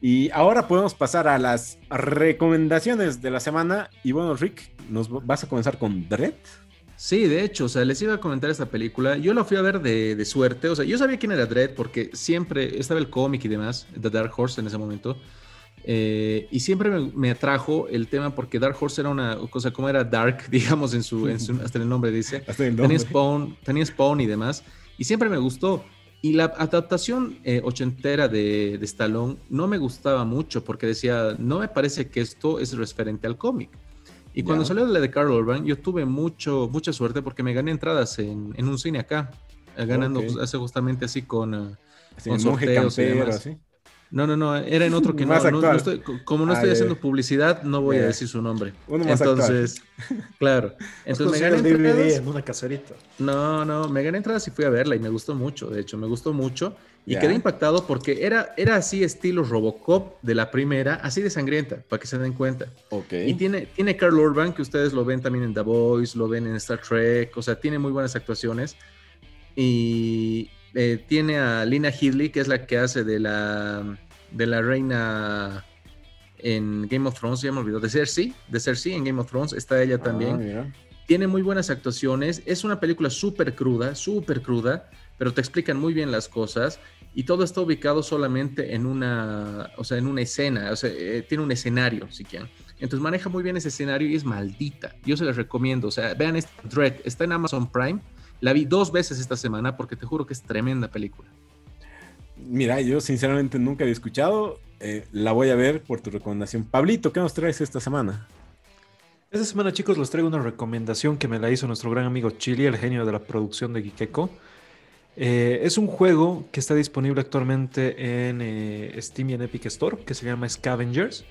Y ahora podemos pasar a las recomendaciones de la semana. Y bueno, Rick, ¿nos vas a comenzar con Dread? Sí, de hecho, o sea, les iba a comentar esta película. Yo la fui a ver de, de suerte. O sea, yo sabía quién era Dredd porque siempre estaba el cómic y demás, The Dark Horse en ese momento. Eh, y siempre me, me atrajo el tema porque Dark Horse era una cosa como era Dark, digamos, en su, en su- hasta en el nombre dice. Hasta el Tenía. Spawn, tenía Spawn y demás. Y siempre me gustó. Y la adaptación eh, ochentera de, de Stallone no me gustaba mucho porque decía, no me parece que esto es referente al cómic. Y cuando Ya. salió la de Carl Urban, yo tuve mucho, mucha suerte porque me gané entradas en, en un cine acá, eh, ganando Ok. pues, hace justamente así con... eh, Así, con sorteos y campero, demás. así. No, no, no, era en otro que no, Más no- no estoy- como no Ah, estoy haciendo publicidad, no voy a decir su nombre. Uno más Entonces, claro. Entonces me gané entradas. en una caserita. No, no, me gané entradas y fui a verla y me gustó mucho, de hecho, me gustó mucho y quedé impactado porque era, era así estilo Robocop de la primera, así de sangrienta, para que se den cuenta. Ok. Y tiene, tiene Carl Urban, que ustedes lo ven también en The Voice, lo ven en Star Trek, o sea, tiene muy buenas actuaciones. Y eh, tiene a Lina Headley, que es la que hace de la, de la reina en Game of Thrones, ya me olvidó, de Cersei, de Cersei en Game of Thrones, está ella también Ah, mira. tiene muy buenas actuaciones. Es una película súper cruda, súper cruda, pero te explican muy bien las cosas y todo está ubicado solamente en una, o sea, en una escena, o sea, eh, tiene un escenario, si quieren. Entonces maneja muy bien ese escenario y es maldita. Yo se les recomiendo, o sea, vean esta Dread, está en Amazon Prime. La vi dos veces esta semana porque te juro que es tremenda película. Mira, yo sinceramente nunca había escuchado. eh, la voy a ver por tu recomendación. Pablito, ¿qué nos traes esta semana? Esta semana, chicos, les traigo una recomendación que me la hizo nuestro gran amigo Chili, el genio de la producción de Gikeko. Eh, es un juego que está disponible actualmente en eh, Steam y en Epic Store, que se llama Scavengers.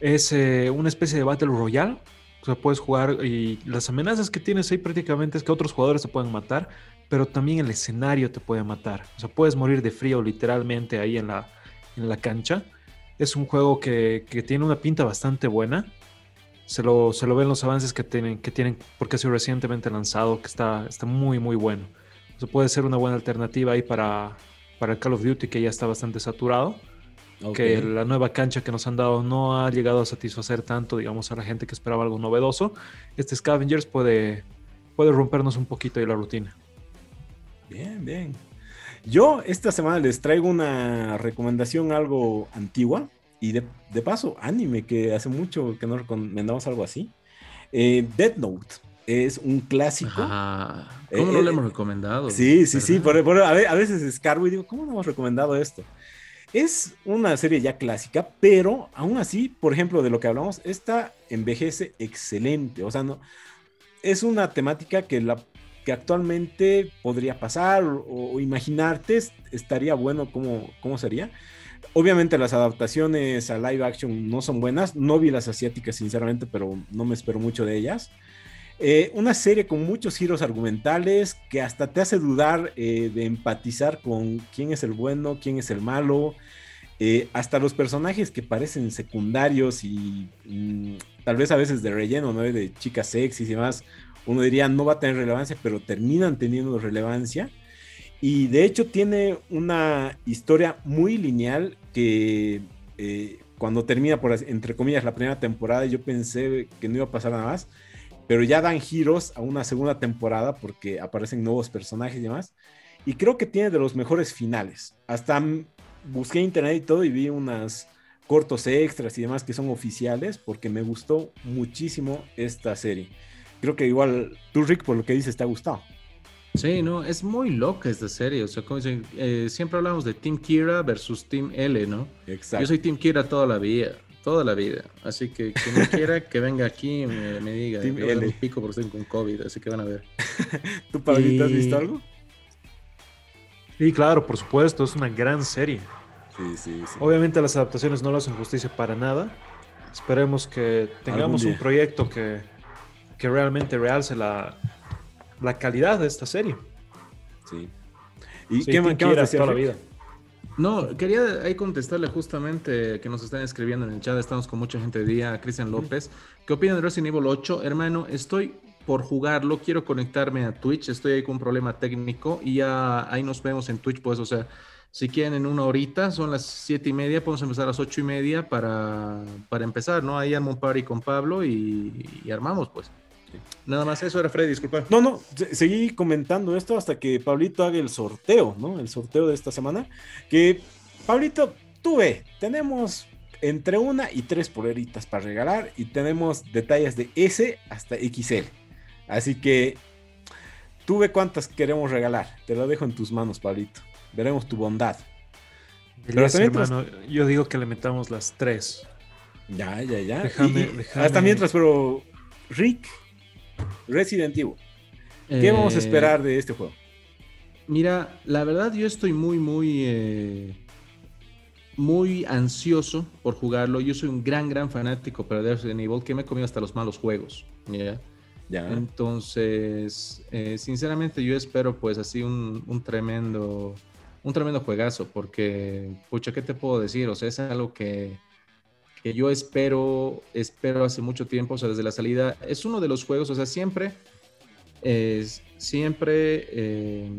Es una especie de Battle Royale. O sea, puedes jugar y las amenazas que tienes ahí prácticamente es que otros jugadores te pueden matar, pero también el escenario te puede matar. O sea, puedes morir de frío literalmente ahí en la, en la cancha. Es un juego que, que tiene una pinta bastante buena. Se lo, se lo ven los avances que tienen, que tienen porque ha sido recientemente lanzado, que está, está muy, muy bueno. O sea, puede ser una buena alternativa ahí para, para el Call of Duty, que ya está bastante saturado. Que la nueva cancha que nos han dado no ha llegado a satisfacer tanto, digamos, a la gente que esperaba algo novedoso. Este Scavengers puede, puede rompernos un poquito de la rutina. Bien, bien. Yo esta semana les traigo una recomendación algo antigua y de, de paso, anime, que hace mucho que no recomendamos algo así. Eh, Death Note es un clásico. ¿Cómo Eh, no eh, le hemos recomendado? Sí, sí, sí. A veces escarbo y digo, ¿cómo no hemos recomendado esto? Es una serie ya clásica, pero aún así, por ejemplo, de lo que hablamos, esta envejece excelente. O sea, no, es una temática que, la, que actualmente podría pasar o, imaginarte es- estaría bueno cómo, cómo sería. Obviamente las adaptaciones a live action no son buenas. No vi las asiáticas, sinceramente, pero no me espero mucho de ellas. Eh, una serie con muchos giros argumentales que hasta te hace dudar eh, de empatizar con quién es el bueno, quién es el malo. eh, hasta los personajes que parecen secundarios y mm, tal vez a veces de relleno, ¿no? De chicas sexy y demás, uno diría no va a tener relevancia, pero terminan teniendo relevancia. Y de hecho tiene una historia muy lineal que eh, cuando termina, por entre comillas, la primera temporada, yo pensé que no iba a pasar nada más, pero ya dan giros a una segunda temporada porque aparecen nuevos personajes y demás. Y creo que tiene de los mejores finales. Hasta busqué internet y todo y vi unas cortos extras y demás que son oficiales porque me gustó muchísimo esta serie. Creo que igual tú, Rick, por lo que dices, te ha gustado. Sí, no, es muy loca esta serie. O sea, como dicen, eh, siempre hablamos de Team Kira versus Team L, ¿no? Exacto. Yo soy Team Kira toda la vida, toda la vida. Así que quien me quiera que venga aquí y me, diga. Team L. pico porque estoy con COVID, así que van a ver. ¿Tú, Pablito, has visto algo? Sí, claro, por supuesto, es una gran serie. Sí, sí, sí. Obviamente las adaptaciones no lo hacen justicia para nada. Esperemos que tengamos un proyecto que, que realmente realce la, la calidad de esta serie. Sí. ¿Y qué, me toda la vida? No, quería ahí contestarle justamente que nos están escribiendo en el chat, estamos con mucha gente de día, Cristian López. ¿Qué opinan de Resident Evil 8? Hermano, estoy por jugarlo, quiero conectarme a Twitch, estoy ahí con un problema técnico y ya ahí nos vemos en Twitch, pues, o sea, si quieren en una horita, son las siete y media, podemos empezar a las ocho y media para, para empezar, ¿no? Ahí armo un party con Pablo y, y armamos, pues. Nada más eso era Freddy, disculpa. No, no, seguí comentando esto hasta que Pablito haga el sorteo, ¿no? El sorteo de esta semana. Que, Pablito, tú ve, tenemos entre una y tres poleritas para regalar y tenemos detalles de S hasta XL. Así que tú ve cuántas queremos regalar. Te lo dejo en tus manos, Pablito. Veremos tu bondad. Pero hermano, yo digo que le metamos las tres. Ya, ya, ya. Déjame, Hasta mientras, pero Rick, Resident Evil. ¿Qué vamos a esperar de este juego? Mira, la verdad yo estoy muy, muy, eh, muy ansioso por jugarlo. Yo soy un gran, gran fanático para Resident Evil que me he comido hasta los malos juegos. ¿ya? Ya. Entonces, eh, sinceramente yo espero pues así un, un, tremendo, un tremendo juegazo porque, pucha, ¿qué te puedo decir? O sea, es algo que que yo espero, espero hace mucho tiempo, o sea, desde la salida, es uno de los juegos, o sea, siempre, es, siempre, eh,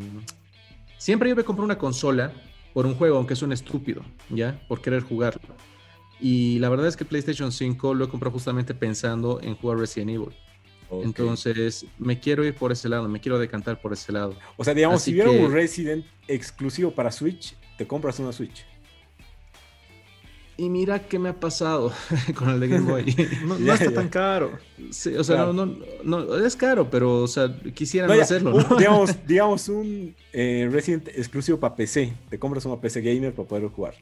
siempre yo me compro una consola por un juego, aunque es un estúpido, ¿ya? Por querer jugarlo. Y la verdad es que PlayStation 5 lo he comprado justamente pensando en jugar Resident Evil. Entonces, me quiero ir por ese lado, me quiero decantar por ese lado. O sea, digamos, si hubiera un Resident exclusivo para Switch, te compras una Switch. Y mira qué me ha pasado con el de Game Boy. No, está tan caro. Sí, o sea, no, no, es caro, pero, o sea, quisiera no, hacerlo. digamos, digamos, un eh, Resident exclusivo para PC. Te compras una PC gamer para poder jugar.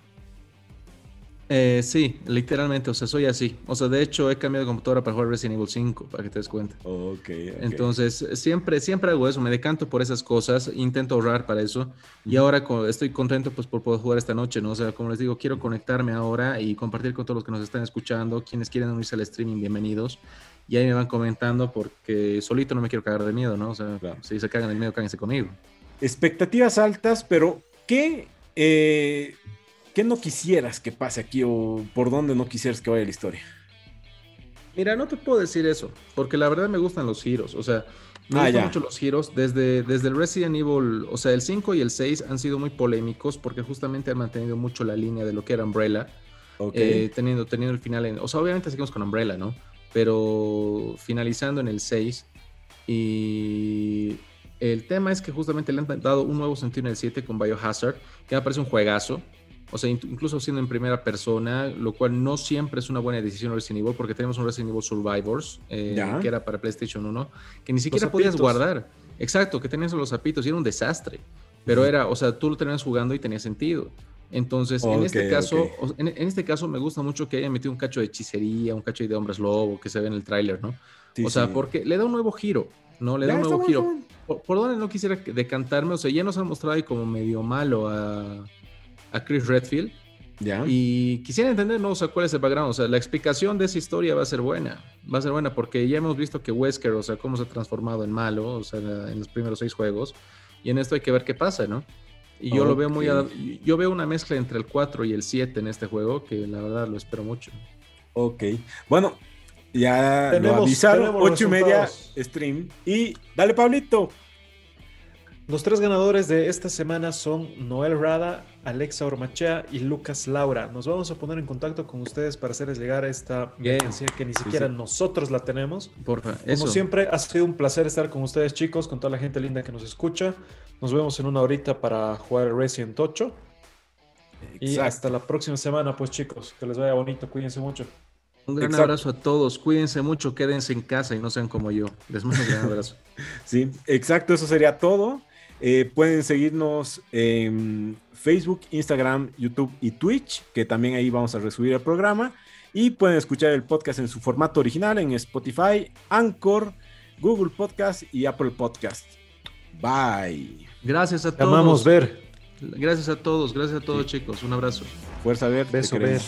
Eh, sí, literalmente, o sea, soy así. O sea, de hecho, he cambiado de computadora para jugar Resident Evil 5, para que te des cuenta. Okay, Entonces, siempre, siempre hago eso, me decanto por esas cosas, intento ahorrar para eso. Y ahora estoy contento pues por poder jugar esta noche, ¿no? O sea, como les digo, quiero conectarme ahora y compartir con todos los que nos están escuchando, quienes quieren unirse al streaming, bienvenidos. Y ahí me van comentando porque solito no me quiero cagar de miedo, ¿no? O sea, si se cagan de miedo, cáguense conmigo. Expectativas altas, pero ¿qué... Eh ¿Qué no quisieras que pase aquí o por dónde no quisieras que vaya la historia? Mira, no te puedo decir eso, porque la verdad me gustan los giros, o sea, me ah, gustan mucho los giros. Desde, desde el Resident Evil, o sea, el 5 y el 6 han sido muy polémicos porque justamente han mantenido mucho la línea de lo que era Umbrella, eh, teniendo, teniendo el final en... O sea, obviamente seguimos con Umbrella, ¿no? Pero finalizando en el 6 y... El tema es que justamente le han dado un nuevo sentido en el 7 con Biohazard, que me parece un juegazo. O sea, incluso siendo en primera persona, lo cual no siempre es una buena decisión Resident Evil, porque tenemos un Resident Evil Survivors, eh, que era para PlayStation 1, que ni siquiera podías guardar. Exacto, que tenías los zapitos y era un desastre. Pero era, o sea, tú lo tenías jugando y tenía sentido. Entonces, en este caso, en, este caso me gusta mucho que haya metido un cacho de hechicería, un cacho de hombres lobo que se ve en el tráiler, ¿no? o sea, porque le da un nuevo giro, ¿no? Le da un nuevo giro. Por, por, donde no quisiera decantarme, o sea, ya nos han mostrado ahí como medio malo a, a Chris Redfield. ¿Ya? Y quisiera entender, ¿no? O sea, cuál es el background. O sea, la explicación de esa historia va a ser buena. Va a ser buena porque ya hemos visto que Wesker, o sea, cómo se ha transformado en malo, o sea, en los primeros seis juegos. Y en esto hay que ver qué pasa, ¿no? Y yo lo veo muy. Yo veo una mezcla entre el 4 y el 7 en este juego, que la verdad lo espero mucho. Ok. Bueno, ya Tenemos- lo avisaron. tenemos 8 y media stream. Y dale, Pablito. Los tres ganadores de esta semana son Noel Rada, Alexa Ormachea y Lucas Laura. Nos vamos a poner en contacto con ustedes para hacerles llegar esta Bien. mercancía que ni siquiera sí. nosotros la tenemos. Porfa, Como eso. siempre, ha sido un placer estar con ustedes, chicos, con toda la gente linda que nos escucha. Nos vemos en una horita para jugar Resident 8. Y Exacto. hasta la próxima semana, pues, chicos. Que les vaya bonito. Cuídense mucho. Un gran Exacto. abrazo a todos. Cuídense mucho, quédense en casa y no sean como yo. Les mando un gran abrazo. Sí, exacto, eso sería todo. Eh, pueden seguirnos en Facebook, Instagram, YouTube y Twitch, que también ahí vamos a resubir el programa. Y pueden escuchar el podcast en su formato original en Spotify, Anchor, Google Podcast y Apple Podcast. Bye. Gracias a Te todos. amamos ver. Gracias a todos, gracias a todos, chicos. Un abrazo. Fuerza ver. Beso, ver.